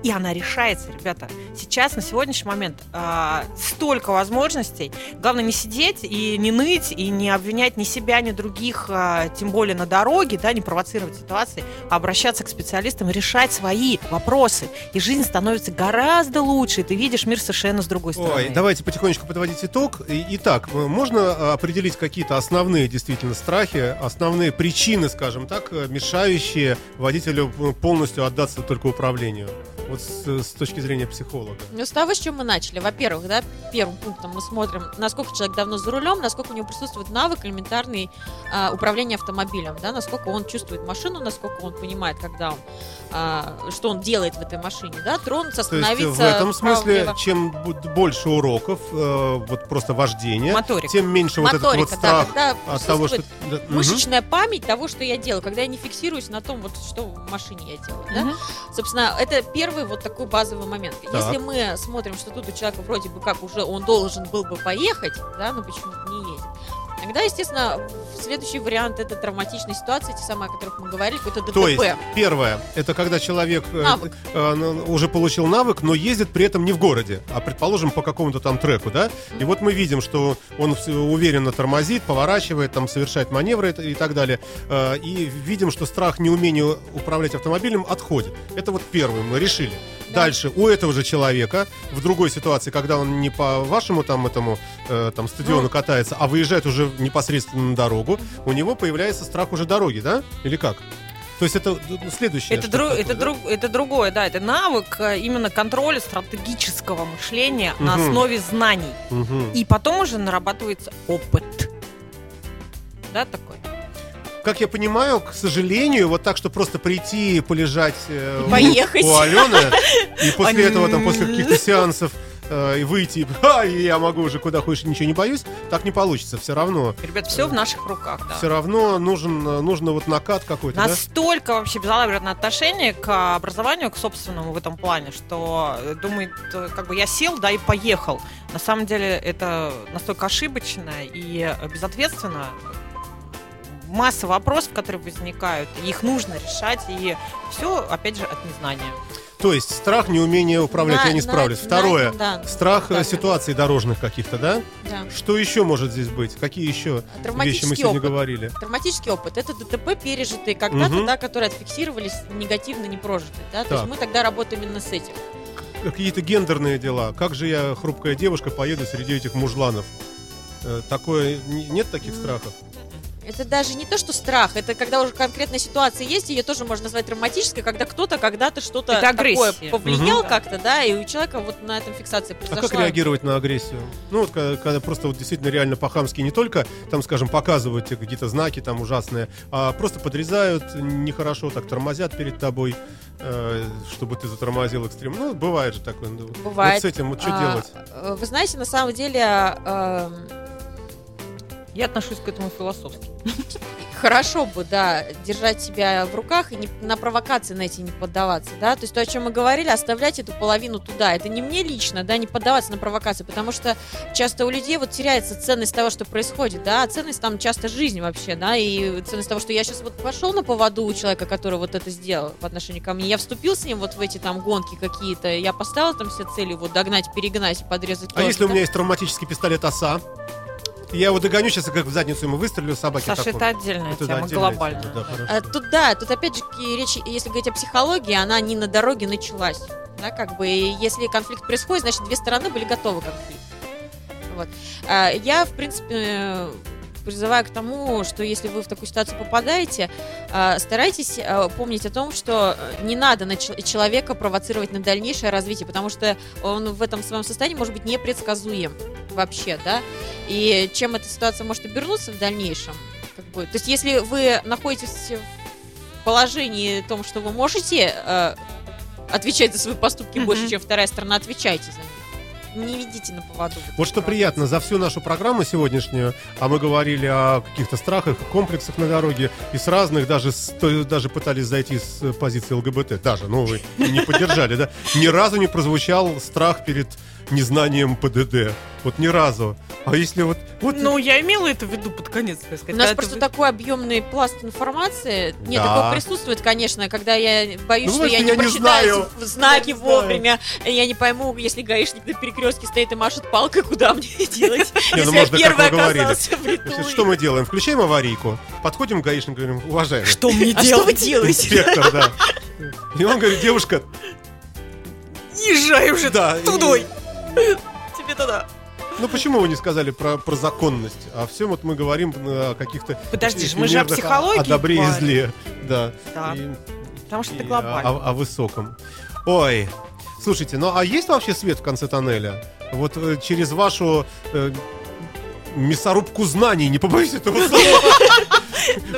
И она решается, ребята. Сейчас, на сегодняшний момент, э, столько возможностей. Главное не сидеть и не ныть, и не обвинять ни себя, ни других, э, тем более на дороге, да, не провоцировать ситуации, а обращаться к специалистам, решать свои вопросы. И жизнь становится гораздо лучше, и ты видишь мир совершенно с другой стороны. Ой, давайте потихонечку подводить итог. Итак, э, можно э, определить какие-то основные действительно страхи, основные причины, скажем так, э, мешающие водителю полностью отдаться только управлению. Вот с, с точки зрения психолога. Ну, с того, с чем мы начали. Во-первых, да, первым пунктом мы смотрим, насколько человек давно за рулем, насколько у него присутствует навык элементарный а, управления автомобилем, да, насколько он чувствует машину, насколько он понимает, когда он, а, что он делает в этой машине, да, тронуться, То есть остановиться. в этом смысле, вправо-влево. чем больше уроков, э, вот просто вождения, Моторика. тем меньше вот этот вот Моторика, да, страх когда от того, что... да, мышечная память того, что я делаю, когда я не фиксируюсь на том, вот что в машине я делаю, да. Мгм. Собственно, это первый вот такой базовый момент. Если мы смотрим, что тут у человека вроде бы как уже он должен был бы поехать, да, но почему-то не едет, Тогда, естественно, следующий вариант это травматичные ситуации, те самые, о которых мы говорили, какой-то ДТП. То есть, первое, это когда человек э, Навык. э, уже получил навык, но ездит при этом не в городе, а, предположим, по какому-то там треку, да? И вот мы видим, что он уверенно тормозит, поворачивает, там, совершает маневры и и так далее. Э, И видим, что страх неумения управлять автомобилем отходит. Это вот первое, мы решили. Да. Дальше, у этого же человека, в другой ситуации, когда он не по вашему там этому э, там стадиону Ну. катается, а выезжает уже непосредственно на дорогу, у него появляется страх уже дороги, да? Или как? То есть это ну, следующее. Это, дру- такое, это, да? друг- это другое, да, это навык э, именно контроля стратегического мышления на Мгм. основе знаний. Мгм. И потом уже нарабатывается опыт. Да, такой? Как я понимаю, к сожалению, вот так, что просто прийти, полежать э, И поехать. у Алены, и после этого, там, после каких-то сеансов, э, и выйти, «А, я могу уже куда хочешь, ничего не боюсь, так не получится. Все равно, Ребят, все в наших руках, да. все равно нужен, нужно вот накат какой-то, да? Настолько вообще безалаберное отношение к образованию, к собственному в этом плане, что э, думает, э, как бы я сел, да, и поехал. На самом деле это настолько ошибочно и безответственно. Масса вопросов, которые возникают, их нужно решать, и все, опять же, от незнания. То есть страх, неумение управлять, На- я не на- справлюсь. на- Второе, да, страх э, да, ситуаций дорожных каких-то, да? да. Что еще может здесь быть? Какие еще вещи мы сегодня опыт. говорили? Травматический опыт это ДТП пережитые когда-то, Мгм. да, которые отфиксировались негативно не прожитые. Да? То есть мы тогда работаем именно с этим. Какие-то гендерные дела. Как же я, хрупкая девушка, поеду среди этих мужланов? Э, Такое нет таких страхов? Это даже не то, что страх, это когда уже конкретная ситуация есть, ее тоже можно назвать травматической, когда кто-то когда-то что-то такое повлиял Мгм. как-то, да, и у человека вот на этом фиксация А произошла. как реагировать на агрессию? Ну, вот когда, когда просто вот действительно реально по-хамски не только, там, скажем, показывают тебе какие-то знаки там ужасные, а просто подрезают нехорошо, так тормозят перед тобой, э, чтобы ты затормозил экстрем. Ну, бывает же такое. Ну, Бывает. Вот с этим вот что А, делать? э, Вы знаете, на самом деле эм, Я отношусь к этому философски. хорошо бы, да, держать себя в руках и не- на провокации на эти не поддаваться, да, то есть то, о чем мы говорили, оставлять эту половину туда, это не мне лично, да, не поддаваться на провокации, потому что часто у людей вот теряется ценность того, что происходит, да, а ценность там часто жизнь вообще, да, и ценность того, что я сейчас вот пошел на поводу у человека, который вот это сделал по отношению ко мне, я вступил с ним вот в эти там гонки какие-то, я поставил там все цели вот догнать, перегнать и подрезать А если у да? меня есть травматический пистолет ОСА? Я его догоню, сейчас как в задницу ему выстрелю, собаке Саша, такой. это отдельная Это тема, отдельная глобальная. тема, да, да. А, Тут да, тут опять же речь, если говорить о психологии, она не на дороге началась. Да, как бы, и если конфликт происходит, значит, две стороны были готовы к конфликту. Вот. А, Я, в принципе, э, призываю к тому, что если вы в такую ситуацию попадаете, а, старайтесь а, помнить о том, что э, не надо на чел- человека провоцировать на дальнейшее развитие, потому что он в этом своем состоянии может быть непредсказуем вообще, да, и чем эта ситуация может обернуться в дальнейшем. Как бы, то есть, если вы находитесь в положении том, что вы можете э, отвечать за свои поступки Мгм. больше, чем вторая сторона, отвечайте за них. Не ведите на поводу. вот что приятно, за всю нашу программу сегодняшнюю, а мы говорили о каких-то страхах, комплексах на дороге, и с разных, даже, с даже пытались зайти с позиции ЛГБТ, даже, ну вы не поддержали, да? Ни разу не прозвучал страх перед незнанием ПДД. Вот ни разу. А если вот... вот Ну, я имела это в виду под конец, так сказать. У нас просто ты- такой объемный пласт информации. Нет, Да. такое присутствует, конечно, когда я боюсь, Ну, что я я не не прочитаю знаю. знаки Я не знаю. вовремя. Я не пойму, если гаишник на перекрестке стоит и машет палкой, куда мне делать. Не, ну, как первый мы говорили. оказался в Ритуе. что мы делаем? Включаем аварийку, подходим к гаишнику и говорим, уважаемый, Что мне А что вы делаете? инспектор, да. И он говорит, девушка, Езжай уже да. тудой. Тебе туда. Ну почему вы не сказали про, про законность? А все вот мы говорим э, о каких-то Подожди мы же о психологии О добре и зле. Да. Да. И- Потому что это и глобально. О, о высоком. Ой. Слушайте, ну а есть вообще свет в конце тоннеля? Вот э, через вашу э, мясорубку знаний, не побоюсь этого слова,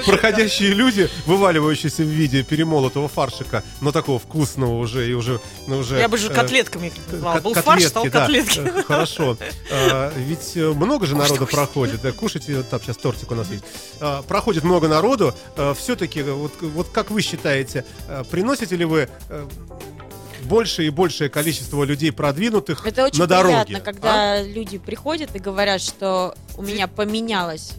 проходящие люди, вываливающиеся в виде перемолотого фаршика, но такого вкусного уже и уже, ну, уже Я бы же э, котлетками. Кот- Был фарш, котлетки, стал да. котлетки. Э, Хорошо. А, Ведь э, много же народу проходит. Кушайте, вот там сейчас тортик у нас есть. А, Проходит много народу. Все-таки, вот, как вы считаете, э, приносите ли вы э, больше и большее количество людей продвинутых Это очень на дороге? приятно, когда люди приходят и говорят, что у меня поменялось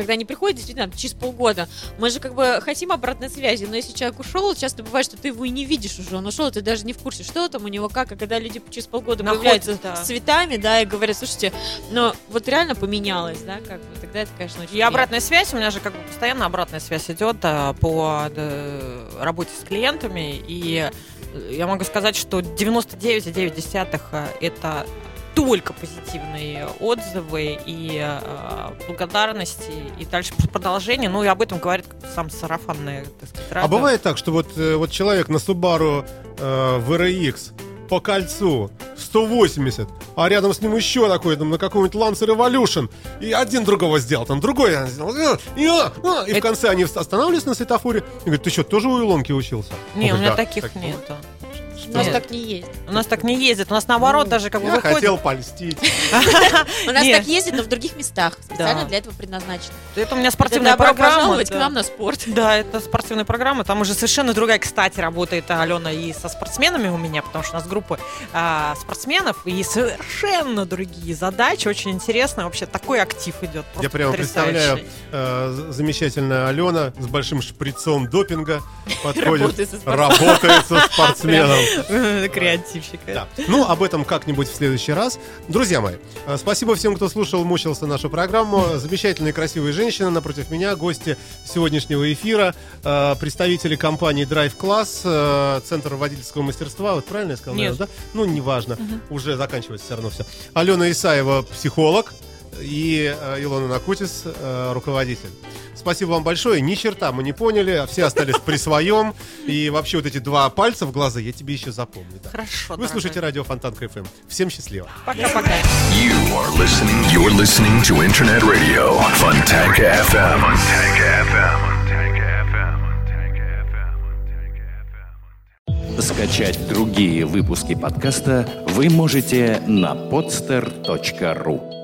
когда они приходят, действительно, через полгода, мы же как бы хотим обратной связи, но если человек ушел, часто бывает, что ты его и не видишь уже, он ушел, ты даже не в курсе, что там у него, как, а когда люди через полгода Находят, появляются да. с цветами, да, и говорят, слушайте, но вот реально поменялось, да, как бы, тогда это, конечно, очень И обратная связь, у меня же как бы постоянно обратная связь идет а, по э, работе с клиентами. И э, я могу сказать, что 99,9 а, это только позитивные отзывы и э, благодарности, и дальше продолжение. Ну и об этом говорит сам сарафанный, так А бывает так, что вот, э, вот человек на Subaru э, VRX по кольцу 180, а рядом с ним еще такой, там, на каком-нибудь Lancer Evolution, и один другого сделал, там другой сделал, и, а, и в конце они останавливались на светофоре и говорят, ты что, тоже у Илонки учился? Не, у меня таких Так, нету. У нас так не есть. У нас так не ездит. У нас наоборот даже как бы Я выходит. хотел польстить. У нас так ездит, но в других местах, специально для этого предназначено. Это у меня спортивная программа. к да. нам на спорт. Да, это спортивная программа. Там уже совершенно другая, кстати, работает Алена и со спортсменами у меня, потому что у нас группа а, спортсменов и совершенно другие задачи. Очень интересно. Вообще такой актив идет. Я прямо представляю, э, замечательная Алена с большим шприцом допинга подходит, Работает со спортсменом. работает со спортсменом. Креативщик. Да. Ну, об этом как-нибудь в следующий раз. Друзья мои, э, спасибо всем, кто слушал, мучился нашу программу. Замечательные, красивые женщины напротив меня, гости сегодняшнего эфира, э, представители компании Drive Class, э, Центр водительского мастерства. Вот правильно я сказал? Нет. наверное, да? Ну, неважно. Уже заканчивается все равно все. Алена Исаева, психолог. И э, Илона Накутис, э, руководитель. Спасибо вам большое. Ни черта мы не поняли, а все остались при своем. И вообще вот эти два пальца в глаза я тебе еще запомню. да. Хорошо. Вы слушаете радио Фонтан КФМ. Всем счастливо. Пока-пока. You are listening. You're listening to Internet Radio Fontanka FM. Fontanka FM. Скачать другие выпуски подкаста вы можете на podster.ru.